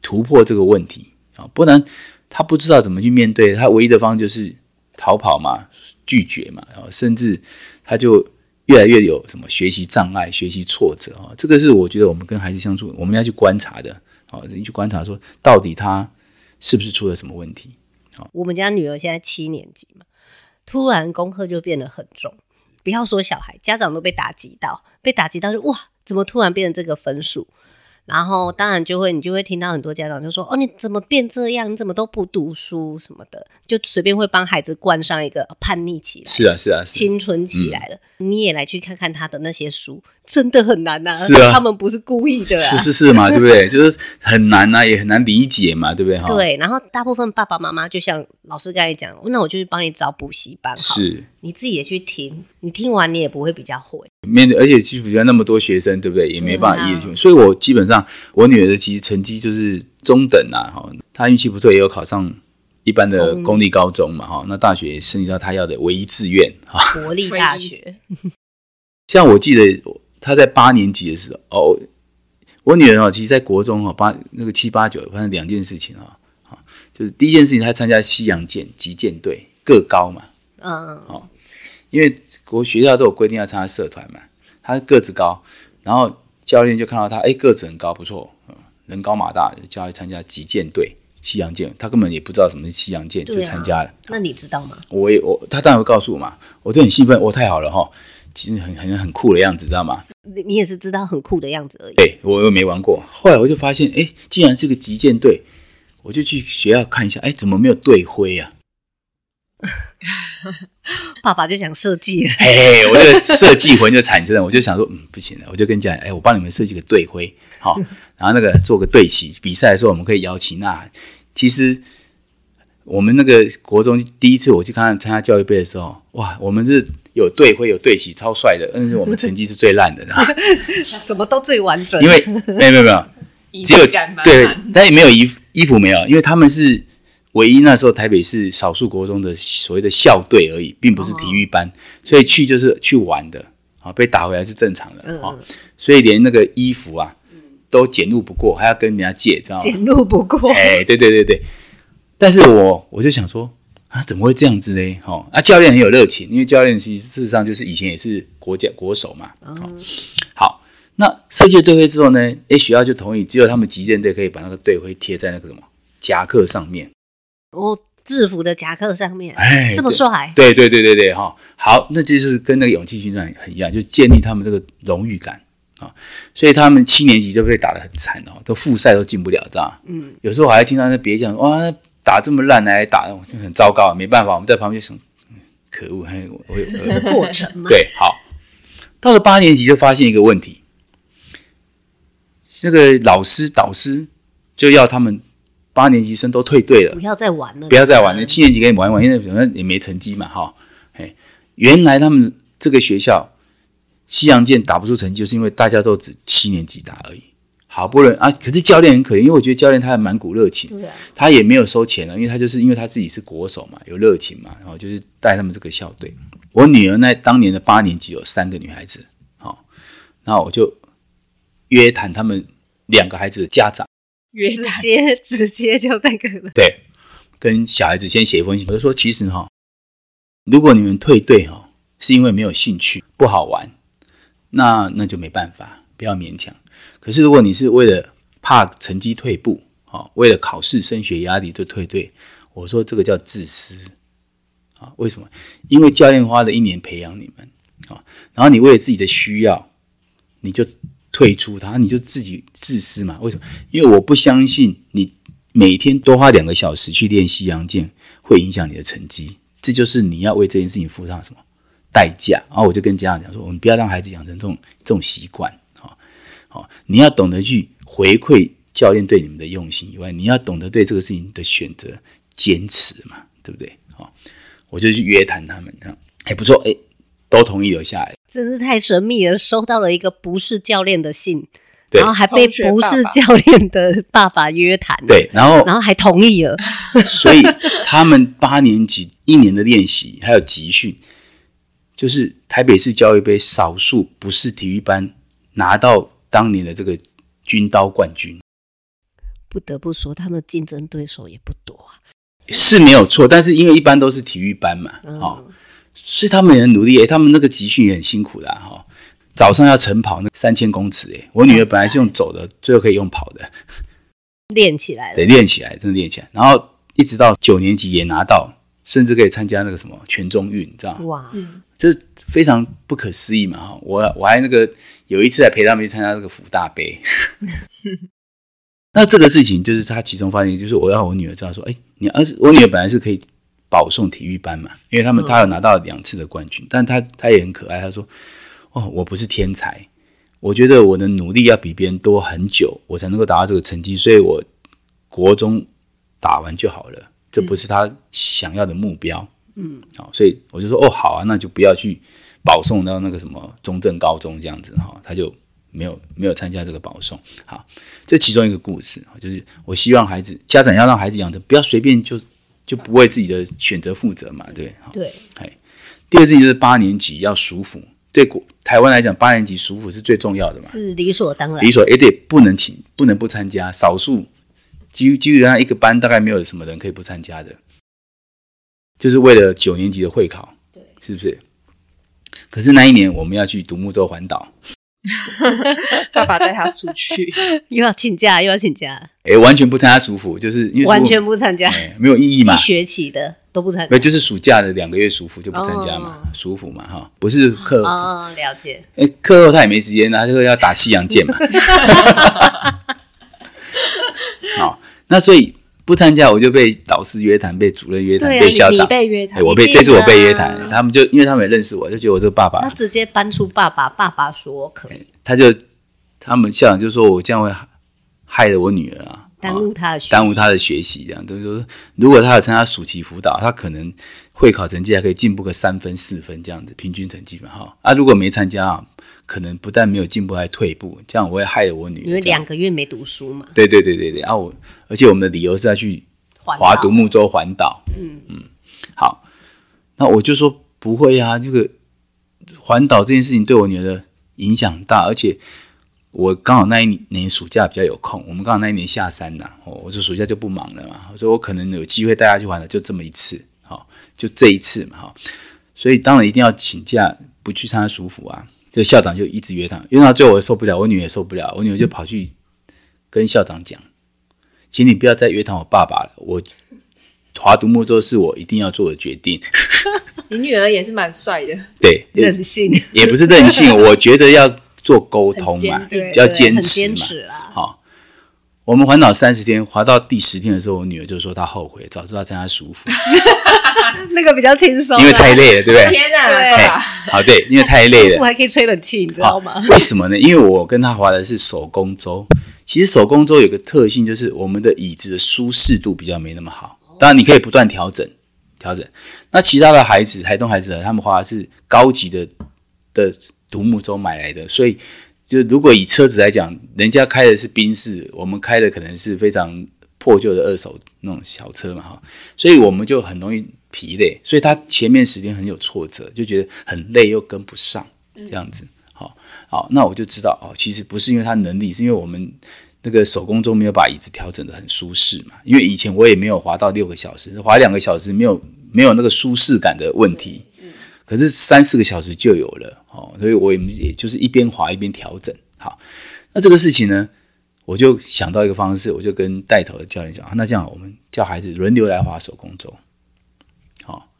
突破这个问题，啊，不然他不知道怎么去面对，他唯一的方就是逃跑嘛，拒绝嘛，然后甚至他就。越来越有什么学习障碍、学习挫折啊？这个是我觉得我们跟孩子相处，我们要去观察的。好，你去观察说，到底他是不是出了什么问题？好，我们家女儿现在七年级嘛，突然功课就变得很重，不要说小孩，家长都被打击到，被打击到就哇，怎么突然变成这个分数？然后当然就会，你就会听到很多家长就说：“哦，你怎么变这样？你怎么都不读书什么的？”就随便会帮孩子冠上一个叛逆期来。是啊，是啊，是青春期来了，嗯。你也来去看看他的那些书，真的很难呐，啊。是啊，他们不是故意的，啊。是是是嘛，(laughs) 对不对？就是很难呐，啊，也很难理解嘛，对不对？对。然后大部分爸爸妈妈就像老师刚才讲，那我就去帮你找补习班好。是。你自己也去听，你听完你也不会比较会。面对，而且基本上那么多学生，对不对？也没办法一一去。所以我基本上，我女儿的其实成绩就是中等啊，哈。她运气不错，也有考上一般的公立高中嘛，哈。那大学也申请到她要的唯一志愿，哈。国立大学。(laughs) 像我记得她在八年级的时候，哦，我女儿啊，其实在国中啊，八那个七八九，发生两件事情啊，就是第一件事情，她参加西洋剑击剑队，个高嘛。嗯，哦，因为国学校都有规定要参加社团嘛，她个子高，然后教练就看到她，哎，个子很高，不错，人高马大，就叫她参加击剑队，西洋剑，他根本也不知道什么是西洋剑，就参加了。那你知道吗？我也我他当然会告诉我嘛，我就很兴奋，我太好了哈，其实很很很酷的样子，知道吗？你你也是知道很酷的样子而已。对，我又没玩过，后来我就发现，哎，竟然是个击剑队，我就去学校看一下，哎，怎么没有队徽啊？(laughs) 爸爸就想设计了，哎，我这个设计魂就产生了，我就想说，嗯，不行了，我就跟你讲，哎，我帮你们设计个队徽，好，(laughs) 然后那个做个队旗，比赛的时候我们可以摇旗呐喊。其实我们那个国中第一次我去看参加教育杯的时候，哇，我们是有队徽有队旗，超帅的，但是我们成绩是最烂的，(laughs) 什么都最完整，因为没有没有没有，只有对，但也没有衣服衣服没有，因为他们是。唯一那时候台北市少数国中的所谓的校队而已，并不是体育班，哦、所以去就是去玩的啊，被打回来是正常的啊，嗯、所以连那个衣服啊都捡路不过，还要跟人家借，知道吗？捡路不过，哎，对对对对。但是我我就想说啊，怎么会这样子呢？哦，啊，教练很有热情，因为教练其实事实上就是以前也是国家国手嘛。嗯、好，那设计了队徽之后呢，哎，学校就同意，只有他们击剑队可以把那个队徽贴在那个什么夹克上面。哦，制服的夹克上面，哎，这么帅，对对对对对哈，好，那这就是跟那个勇气军团很一样，就建立他们这个荣誉感啊，所以他们七年级就被打得很惨哦，都复赛都进不了，知道嗯，有时候我还听到那别讲，哇，打这么烂来打，就很糟糕，没办法，我们在旁边想，可恶，还我有这是过程嘛？(laughs) 对，好，到了八年级就发现一个问题，那个老师导师就要他们。八年级生都退队了，不要再玩了，不要再玩了。七年级可以玩一玩，因为反正也没成绩嘛，哈。哎，原来他们这个学校西洋剑打不出成绩，就是因为大家都只七年级打而已。好不容易啊，可是教练很可怜，因为我觉得教练他还蛮股热情，他也没有收钱了，因为他就是因为他自己是国手嘛，有热情嘛，然后就是带他们这个校队。我女儿那当年的八年级有三个女孩子，好，然后我就约谈他们两个孩子的家长。直接直接就那个了。对，跟小孩子先写一封信，我就说，其实哈，如果你们退队哈，是因为没有兴趣，不好玩，那那就没办法，不要勉强。可是如果你是为了怕成绩退步，啊，为了考试升学压力就退队，我说这个叫自私啊。为什么？因为教练花了一年培养你们啊，然后你为了自己的需要，你就。退出他，你就自己自私嘛？为什么？因为我不相信你每天多花两个小时去练西洋剑会影响你的成绩，这就是你要为这件事情付上什么代价。然后我就跟家长讲说：我们不要让孩子养成这种这种习惯。好，你要懂得去回馈教练对你们的用心以外，你要懂得对这个事情的选择坚持嘛，对不对？好，我就去约谈他们，这样还不错，哎。都同意留下来，真是太神秘了。收到了一个不是教练的信，然后还被不是教练的爸爸约谈，对，然后然后还同意了。所以他们八年级一年的练习还有集训，就是台北市教育杯少数不是体育班拿到当年的这个军刀冠军。不得不说，他们竞争对手也不多啊，是没有错。但是因为一般都是体育班嘛，嗯哦所以他们也很努力，哎，他们那个集训也很辛苦的哈。早上要晨跑那三千公尺，哎，我女儿本来是用走的，最后可以用跑的，练起来了，对，练起来，真的练起来。然后一直到九年级也拿到，甚至可以参加那个什么全中运，知道吗？哇，嗯，这非常不可思议嘛哈。我我还那个有一次还陪他们去参加这个福大杯。(laughs) 那这个事情就是他其中发现，就是我要我女儿知道说，哎，你儿子，我女儿本来是可以。保送体育班嘛，因为他们他有拿到两次的冠军，嗯、但他他也很可爱。他说：“哦，我不是天才，我觉得我的努力要比别人多很久，我才能够达到这个成绩。所以，我国中打完就好了，这不是他想要的目标。嗯，好，所以我就说：哦，好啊，那就不要去保送到那个什么中正高中这样子哈。他就没有没有参加这个保送。好，这其中一个故事就是我希望孩子家长要让孩子养成，不要随便就。就不为自己的选择负责嘛，对？对。第二事情就是八年级要熟辅，对国台湾来讲，八年级熟辅是最重要的嘛，是理所当然。理所也得不能请，不能不参加。少数基基本上一个班大概没有什么人可以不参加的，就是为了九年级的会考，对，是不是？可是那一年我们要去独木舟环岛。(laughs) 爸爸带他出去，(laughs) 又要请假，又要请假。哎、欸，完全不参加属虎，就是因为完全不参加、欸，没有意义嘛。一学期的都不参加，就是暑假的两个月舒服就不参加嘛，属虎、oh. 嘛哈，不是课哦，oh, 了解。哎、欸，课后他也没时间，他就要打西洋剑嘛。(laughs) 好，那所以不参加我就被导师约谈，被主任约谈，啊被校长。被约谈，我被这次我被约谈，他们就因为他们也认识我，就觉得我这个爸爸他，直接搬出爸爸，爸爸说可以。他就他们校长就说我这样会害了我女儿啊，耽误他的学习。耽误他的学习，这样都说如果他有参加暑期辅导，他可能会考成绩还可以进步个三分四分这样子，平均成绩嘛哈。啊，如果没参加啊，可能不但没有进步，还退步，这样我会害了我女儿。因为两个月没读书嘛，对对对对对，啊我，而且我们的理由是要去环划独木舟环岛。嗯。嗯，好，那我就说不会啊，这个环岛这件事情对我女儿的影响大，而且我刚好那一年暑假比较有空，我们刚好那一年下山呐、哦，我说暑假就不忙了嘛，我说我可能有机会带她去环岛，就这么一次，好、哦，就这一次嘛，哈、哦，所以当然一定要请假不去参加暑辅啊，这校长就一直约她，约到最后我受不了，我女儿也受不了，我女儿就跑去跟校长讲，请你不要再约谈我爸爸了，我划独木舟是我一定要做的决定。(laughs) 你女儿也是蛮帅的，对，(laughs) 任性，也不是任性，(laughs) 我觉得要做沟通嘛要坚持嘛。好，我们环岛三十天，滑到第十天的时候，我女儿就说她后悔，早知道参加舒服，(laughs) 那个比较轻松啊，因为太累了，对不对？天哪，对爸爸好，对，因为太累了。我还可以吹冷气，你知道吗？为什么呢？因为我跟她滑的是手工舟，其实手工舟有个特性，就是我们的椅子的舒适度比较没那么好。当然，你可以不断调整，调整。那其他的孩子，台东孩子，他们滑的是高级的的独木舟买来的，所以就如果以车子来讲，人家开的是宾士，我们开的可能是非常破旧的二手那种小车嘛，哈，所以我们就很容易疲累，所以他前面时间很有挫折，就觉得很累又跟不上这样子。好，好，那我就知道哦，其实不是因为他能力，是因为我们。那个手工中没有把椅子调整得很舒适嘛？因为以前我也没有滑到六个小时，滑两个小时没有没有那个舒适感的问题，可是三四个小时就有了哦，所以我也也就是一边滑一边调整。好，那这个事情呢，我就想到一个方式，我就跟带头的教练讲，那这样我们叫孩子轮流来滑手工舟，好，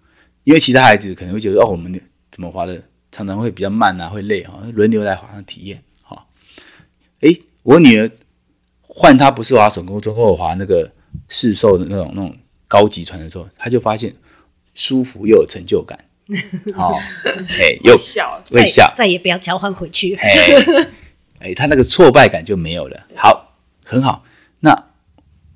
因为其他孩子可能会觉得哦，我们怎么滑的常常会比较慢啊，会累啊，轮流来滑上体验。好，诶，我女儿。换他不是滑手工舟，或者滑那个市售的那种那种高级船的时候，他就发现舒服又有成就感。(laughs) 好、哦，哎，又笑，会笑，再也不要交换回去。哎，哎，他那个挫败感就没有了。好，很好。那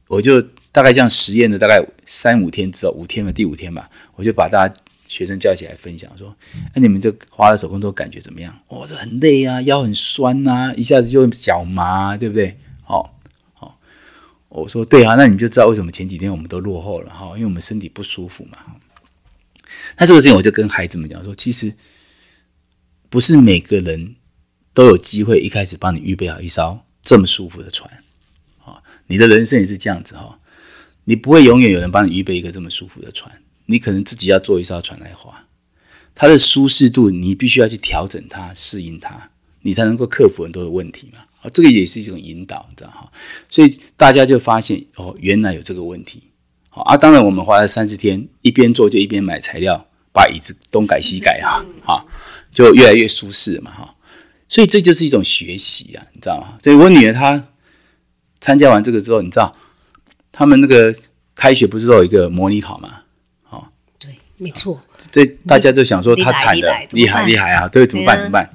我就大概这样实验了大概三五天之后，五天吧，第五天吧，我就把大家学生叫起来分享说：“那，你们这花了手工舟感觉怎么样？哦，这很累啊，腰很酸啊，一下子就脚麻，对不对？好。”我说对啊，那你就知道为什么前几天我们都落后了哈，因为我们身体不舒服嘛。那这个事情我就跟孩子们讲说，其实不是每个人都有机会一开始帮你预备好一艘这么舒服的船啊。你的人生也是这样子哈，你不会永远有人帮你预备一个这么舒服的船，你可能自己要做一艘船来划。它的舒适度你必须要去调整它，适应它，你才能够克服很多的问题嘛。啊，这个也是一种引导，你知道哈，所以大家就发现哦，原来有这个问题。好啊，当然我们花了三十天，一边做就一边买材料，把椅子东改西改哈，哈，就越来越舒适嘛哈。所以这就是一种学习啊，你知道吗？所以我女儿她参加完这个之后，你知道，他们那个开学不是都有一个模拟考吗？哦，对，没错。这大家就想说她惨的，厉害厉害啊，对，怎么办？怎么办？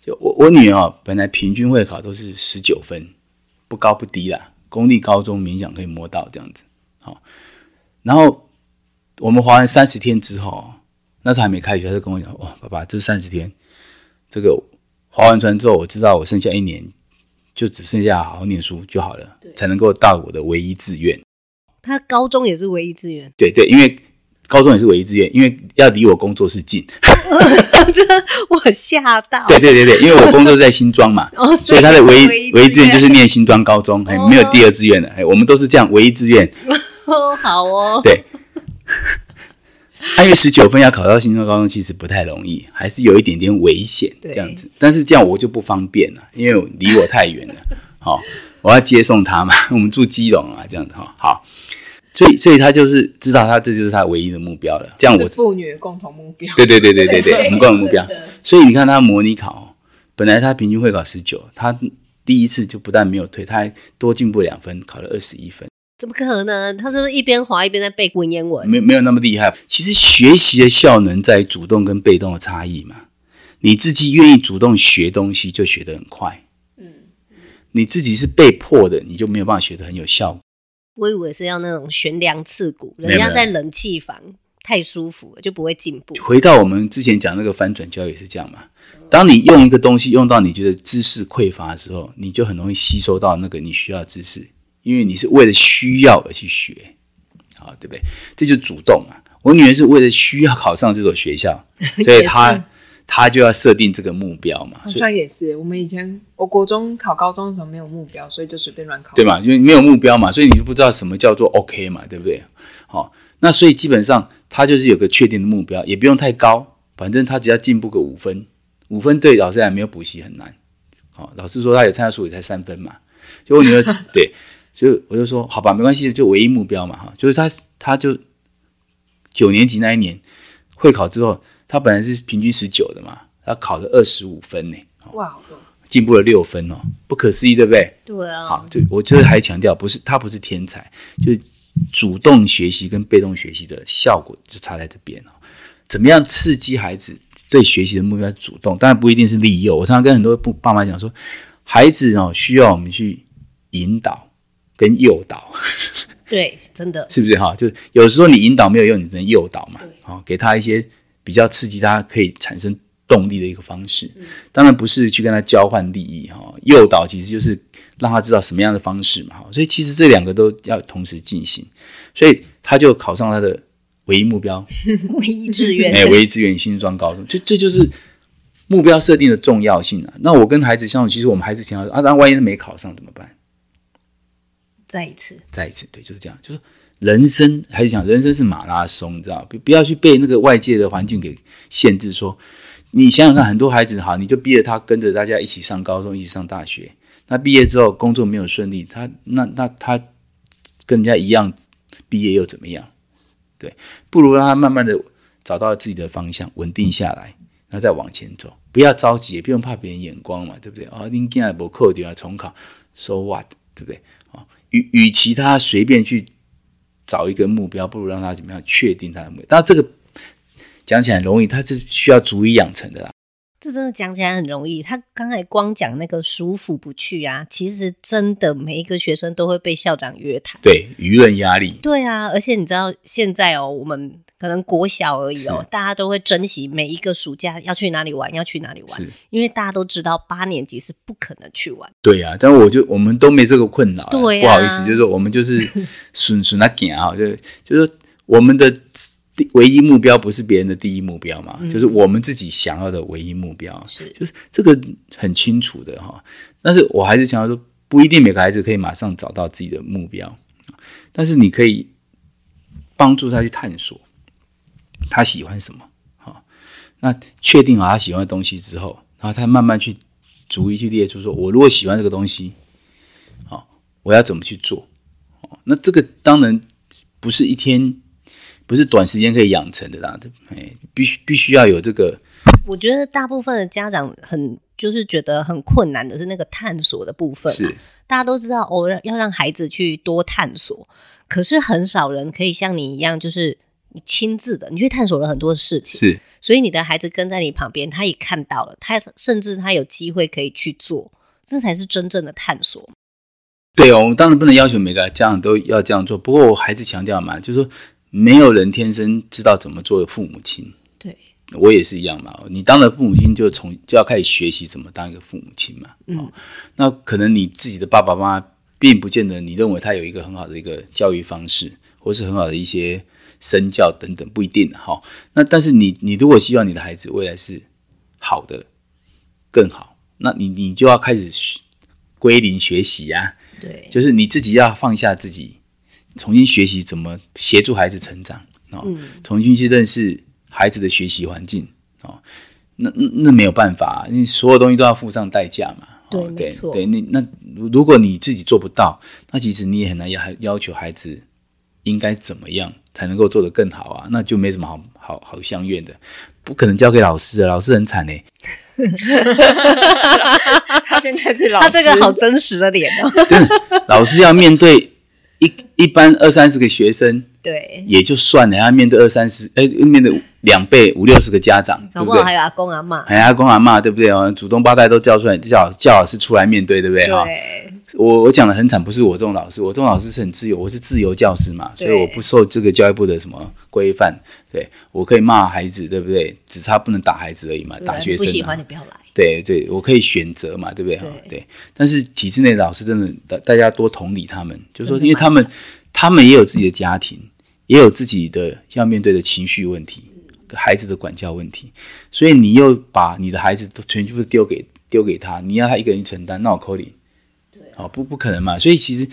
就我我女儿哦，本来平均会考都是十九分，不高不低啦，公立高中勉强可以摸到这样子。好，然后我们滑完三十天之后，那时候还没开学，他就跟我讲：“哦，爸爸，这三十天，这个划完船之后，我知道我剩下一年就只剩下好好念书就好了，才能够到我的唯一志愿。”他高中也是唯一志愿，对对，因为。高中也是唯一志愿，因为要离我工作室近。(laughs) 我吓到。对对对对，因为我工作在新庄嘛，(laughs) 哦、所以他的唯一唯一志愿就是念新庄高中，哎、哦，没有第二志愿的，哎，我们都是这样唯一志愿。(laughs) 哦，(laughs) 好哦。对，因为十九分要考到新庄高中其实不太容易，还是有一点点危险这样子。但是这样我就不方便了，因为离我太远了。好，我要接送他嘛，(laughs) 我们住基隆啊，这样子哈。好。所以，所以他就是知道，他这就是他唯一的目标了。这样我，是父女共同目标。对对对对对对，我们共同目标。所以你看他模拟考，本来他平均会考十九，他第一次就不但没有退，他还多进步两分，考了二十一分。怎么可能？他是不是一边滑一边在背文言文？没没有那么厉害。其实学习的效能在于主动跟被动的差异嘛。你自己愿意主动学东西，就学得很快。嗯，你自己是被迫的，你就没有办法学得很有效果。我以为是要那种悬梁刺骨，人家在冷气房太舒服了，就不会进步。回到我们之前讲那个翻转教育也是这样嘛。当你用一个东西用到你觉得知识匮乏的时候，你就很容易吸收到那个你需要的知识，因为你是为了需要而去学，好，对不对？这就主动啊。我女儿是为了需要考上这所学校，(laughs) 所以她她就要设定这个目标嘛。好像也是，我们以前我国中考高中的时候没有目标，所以就随便乱考，对嘛？因为没有目标嘛，所以你就不知道什么叫做 OK 嘛，对不对？好，那所以基本上她就是有个确定的目标，也不用太高，反正她只要进步个五分。五分对老师来没有补习很难，好，老师说她有参加数学才三分嘛，就我女儿 (laughs) 对，所以我就说好吧，没关系，就唯一目标嘛哈，就是他他就九年级那一年会考之后，他本来是平均十九的嘛，他考了二十五分呢，哇，好多，进步了六分哦，不可思议，对不对？对啊，好，就我就是还强调，不是他不是天才，就是主动学习跟被动学习的效果就差在这边哦，怎么样刺激孩子？对学习的目标是主动，当然不一定是利诱。我常常跟很多爸妈讲说，孩子哦需要我们去引导跟诱导。(laughs) 对，真的是不是哈？就是有时候你引导没有用，你只能诱导嘛。好，给他一些比较刺激他可以产生动力的一个方式。当然不是去跟他交换利益哈，诱导其实就是让他知道什么样的方式嘛。所以其实这两个都要同时进行。所以他就考上他的。唯一目标，(laughs) 唯一志愿，哎，唯一志愿新庄高中，这这就是目标设定的重要性啊。那我跟孩子相处，其实我们孩子想要啊，那万一他没考上怎么办？再一次，再一次，对，就是这样。就是人生，还是讲人生是马拉松，你知道不？不要去被那个外界的环境给限制。说，你想想看，很多孩子好，你就逼着他跟着大家一起上高中，一起上大学。那毕业之后工作没有顺利，他那那他跟人家一样毕业又怎么样？对，不如让他慢慢的找到自己的方向，稳定下来，然后再往前走。不要着急，也不用怕别人眼光嘛，对不对？啊，你今年不扣就要重考，so what，对不对？啊，与与其他随便去找一个目标，不如让他怎么样确定他的目标。但这个讲起来容易，他是需要逐一养成的啦。这真的讲起来很容易。他刚才光讲那个舒服不去啊，其实真的每一个学生都会被校长约谈。对，舆论压力。对啊，而且你知道现在哦，我们可能国小而已哦，大家都会珍惜每一个暑假要去哪里玩，要去哪里玩，因为大家都知道八年级是不可能去玩。对啊，但我就我们都没这个困扰。对啊，不好意思，就是说我们就是 (laughs) 顺顺那点啊，就就是我们的。唯一目标不是别人的第一目标嘛？嗯、就是我们自己想要的唯一目标，是就是这个很清楚的哈。但是我还是想要说，不一定每个孩子可以马上找到自己的目标，但是你可以帮助他去探索他喜欢什么。好，那确定好他喜欢的东西之后，然后他慢慢去逐一去列出说，我如果喜欢这个东西，好，我要怎么去做？那这个当然不是一天。不是短时间可以养成的啦，哎，必须必须要有这个。我觉得大部分的家长很就是觉得很困难的是那个探索的部分。是，大家都知道哦，要让孩子去多探索，可是很少人可以像你一样，就是你亲自的，你去探索了很多事情。是，所以你的孩子跟在你旁边，他也看到了，他甚至他有机会可以去做，这才是真正的探索。对哦，我们当然不能要求每个家长都要这样做，不过我还是强调嘛，就是说。没有人天生知道怎么做父母亲，对，我也是一样嘛。你当了父母亲，就从就要开始学习怎么当一个父母亲嘛。嗯、哦，那可能你自己的爸爸妈妈并不见得你认为他有一个很好的一个教育方式，或是很好的一些身教等等，不一定哈、哦。那但是你你如果希望你的孩子未来是好的更好，那你你就要开始归零学习呀、啊。对，就是你自己要放下自己。重新学习怎么协助孩子成长啊、哦，重新去认识孩子的学习环境啊、哦，那那没有办法，因为所有东西都要付上代价嘛。对，对，那那如果你自己做不到，那其实你也很难要要求孩子应该怎么样才能够做得更好啊，那就没什么好好好相怨的，不可能交给老师的，老师很惨嘞。(laughs) (laughs) 他现在是老师，他这个好真实的脸哦，真的，老师要面对。一一般二三十个学生，对，也就算了，要面对二三十，哎，面对两倍五六十个家长，对不对？还有阿公阿妈，还有阿公阿妈，对不对？哦祖宗八代都叫出来，叫叫老师出来面对，对不对？哈。我我讲的很惨，不是我这种老师，我这种老师是很自由，我是自由教师嘛，所以我不受这个教育部的什么规范，对，我可以骂孩子，对不对？只差不能打孩子而已嘛，打学生、啊。不喜欢你不要来。对对，我可以选择嘛，对不对？对，对。但是体制内的老师真的，大大家多同理他们，就是说，因为他们他们也有自己的家庭，也有自己的要面对的情绪问题，孩子的管教问题，所以你又把你的孩子都全部丢给丢给他，你要他一个人承担，那我扣你。对好，不不可能嘛，所以其实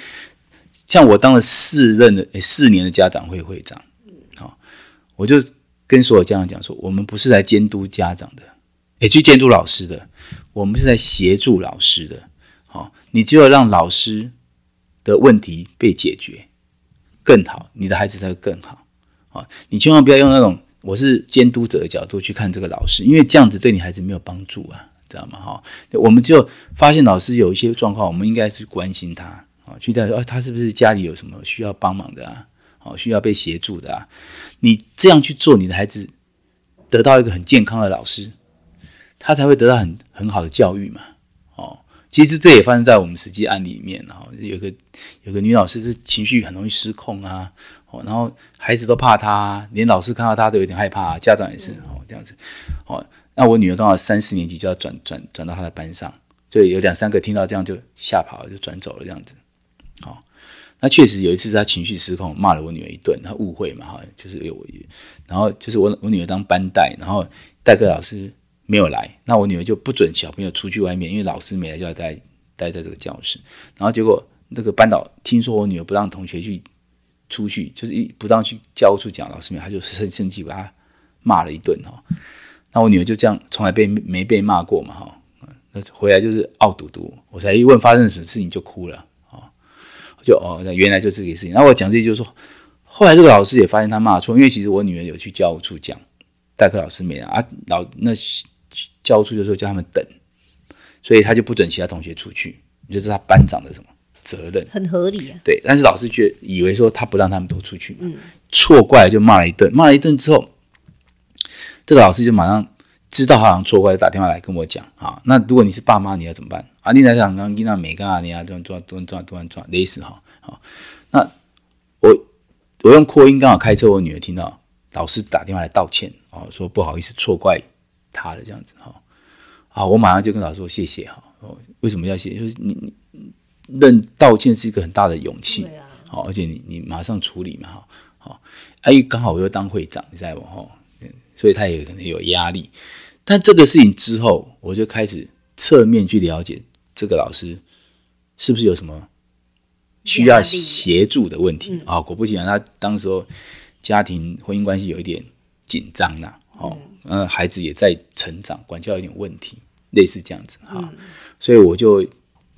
像我当了四任的四年的家长会会长，好，我就跟所有家长讲说，我们不是来监督家长的，也去监督老师的，我们是在协助老师的。好，你只有让老师的问题被解决更好，你的孩子才会更好。好，你千万不要用那种我是监督者的角度去看这个老师，因为这样子对你孩子没有帮助啊。知道吗？哈，我们就发现老师有一些状况，我们应该是关心他啊，去带说他是不是家里有什么需要帮忙的啊？哦，需要被协助的啊？你这样去做，你的孩子得到一个很健康的老师，他才会得到很很好的教育嘛。哦，其实这也发生在我们实际案例里面。然后有个有个女老师是情绪很容易失控啊，哦，然后孩子都怕她，连老师看到她都有点害怕，家长也是哦这样子，哦。那我女儿刚好三四年级就要转转转到她的班上，所以有两三个听到这样就吓跑了，就转走了这样子。好，那确实有一次她情绪失控，骂了我女儿一顿，她误会嘛哈，就是有我，然后就是我我女儿当班代，然后代课老师没有来，那我女儿就不准小朋友出去外面，因为老师没来就要待待在这个教室。然后结果那个班导听说我女儿不让同学去出去，就是一不让去教务处讲老师没，他就生生气把她骂了一顿哈。那我女儿就这样，从来被没被骂过嘛，哈，那回来就是傲嘟嘟。我才一问发生什么事情就哭了，啊，就哦，原来就是这个事情。那我讲这些就是说，后来这个老师也发现他骂错，因为其实我女儿有去教务处讲，代课老师没来啊，老那教务处就说叫他们等，所以他就不准其他同学出去，这是他班长的什么责任？很合理啊。对，但是老师却以为说他不让他们都出去，嗯，错怪了就骂了一顿，骂了一顿之后。这个老师就马上知道他好像错怪，就，打电话来跟我讲啊。那如果你是爸妈，你要怎么办啊？你来讲刚刚那没干啊，你啊，这样转转转转转类似哈。好，那我我用扩音刚好开车，我女儿听到老师打电话来道歉哦，说不好意思错怪他的这样子哈。好，我马上就跟老师说谢谢哈。哦，为什么要谢谢？就是你你认道歉是一个很大的勇气，好，而且你你马上处理嘛哈。好，哎，刚好我又当会长，你知道不哈？所以他也可能有压力，但这个事情之后，我就开始侧面去了解这个老师是不是有什么需要协助的问题啊、哦？果不其然，他当时候家庭婚姻关系有一点紧张呐，哦，嗯，孩子也在成长，管教有点问题，类似这样子哈、哦。所以我就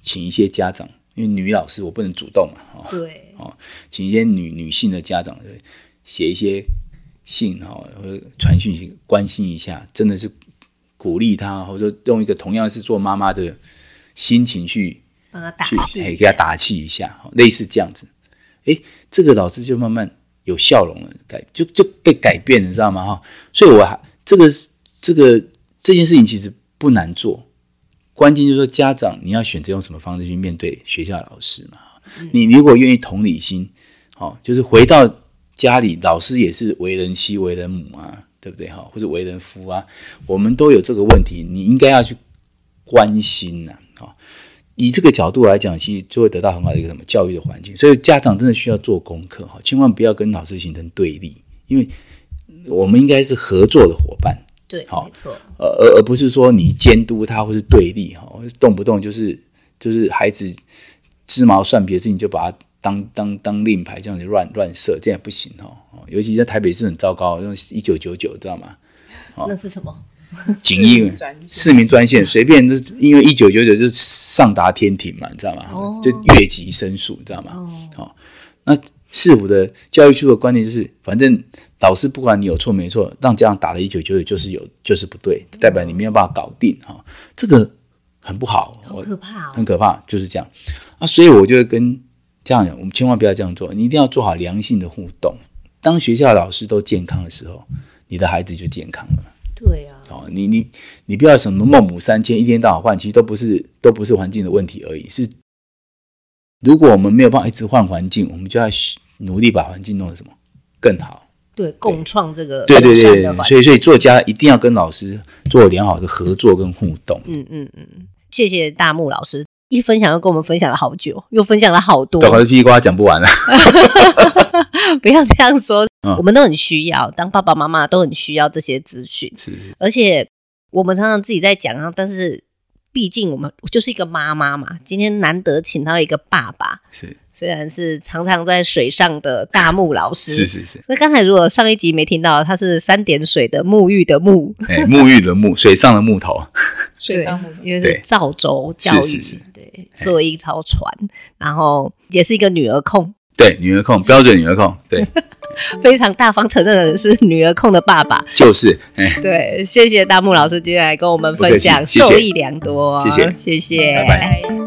请一些家长，因为女老师我不能主动嘛，哦，对，哦，请一些女女性的家长写一些。信哈，或者传讯息关心一下，真的是鼓励他，或者说用一个同样是做妈妈的心情去帮他打气，给他打气一下，类似这样子。哎，这个老师就慢慢有笑容了，改就就被改变了，你知道吗？哈，所以我还这个这个这件事情其实不难做，关键就是说家长你要选择用什么方式去面对学校老师嘛。你如果愿意同理心，好，就是回到。家里老师也是为人妻、为人母啊，对不对哈？或者为人夫啊，我们都有这个问题，你应该要去关心呐。啊，以这个角度来讲，其实就会得到很好的一个什么教育的环境。所以家长真的需要做功课哈，千万不要跟老师形成对立，因为我们应该是合作的伙伴。对，好，没错。呃，而而不是说你监督他或是对立哈，动不动就是就是孩子鸡毛蒜皮的事情就把他。当当当令牌这样子乱乱设，这样不行哦。尤其在台北市很糟糕，用一九九九知道吗？那是什么？(laughs) 警役市民专线，随便就因为一九九九就上达天庭嘛，你知道吗？哦、就越级申诉，你知道吗？哦，那市府的教育处的观念就是，反正老师不管你有错没错，让家长打了一九九九就是有就是不对，代表你没有办法搞定哈、哦。这个很不好，很可怕、哦，很可怕，就是这样啊。所以我就跟家长讲我们千万不要这样做，你一定要做好良性的互动。当学校老师都健康的时候，你的孩子就健康了。对啊，哦，你你你不要什么孟母三迁，一天到晚换，其实都不是都不是环境的问题而已。是，如果我们没有办法一直换环境，我们就要努力把环境弄得什么更好。对，共创这个对对对对，所以所以作家一定要跟老师做良好的合作跟互动。嗯嗯嗯，谢谢大木老师。一分享又跟我们分享了好久，又分享了好多，搞得噼里呱啦讲不完了。(laughs) 不要这样说，嗯、我们都很需要，当爸爸妈妈都很需要这些资讯。是是，而且我们常常自己在讲啊，但是毕竟我们就是一个妈妈嘛，今天难得请到一个爸爸，是。虽然是常常在水上的大木老师，是是是。那刚才如果上一集没听到，他是三点水的沐浴的沐，哎、欸，沐浴的沐，水上的木头，(laughs) 水上木头，因为是造舟教育，是是是。对，做一艘船，然后也是一个女儿控，对，女儿控，标准女儿控，对。(laughs) 非常大方承认的是女儿控的爸爸，就是，哎，对，谢谢大木老师今天来跟我们分享，受益良多，谢谢，谢谢，拜拜。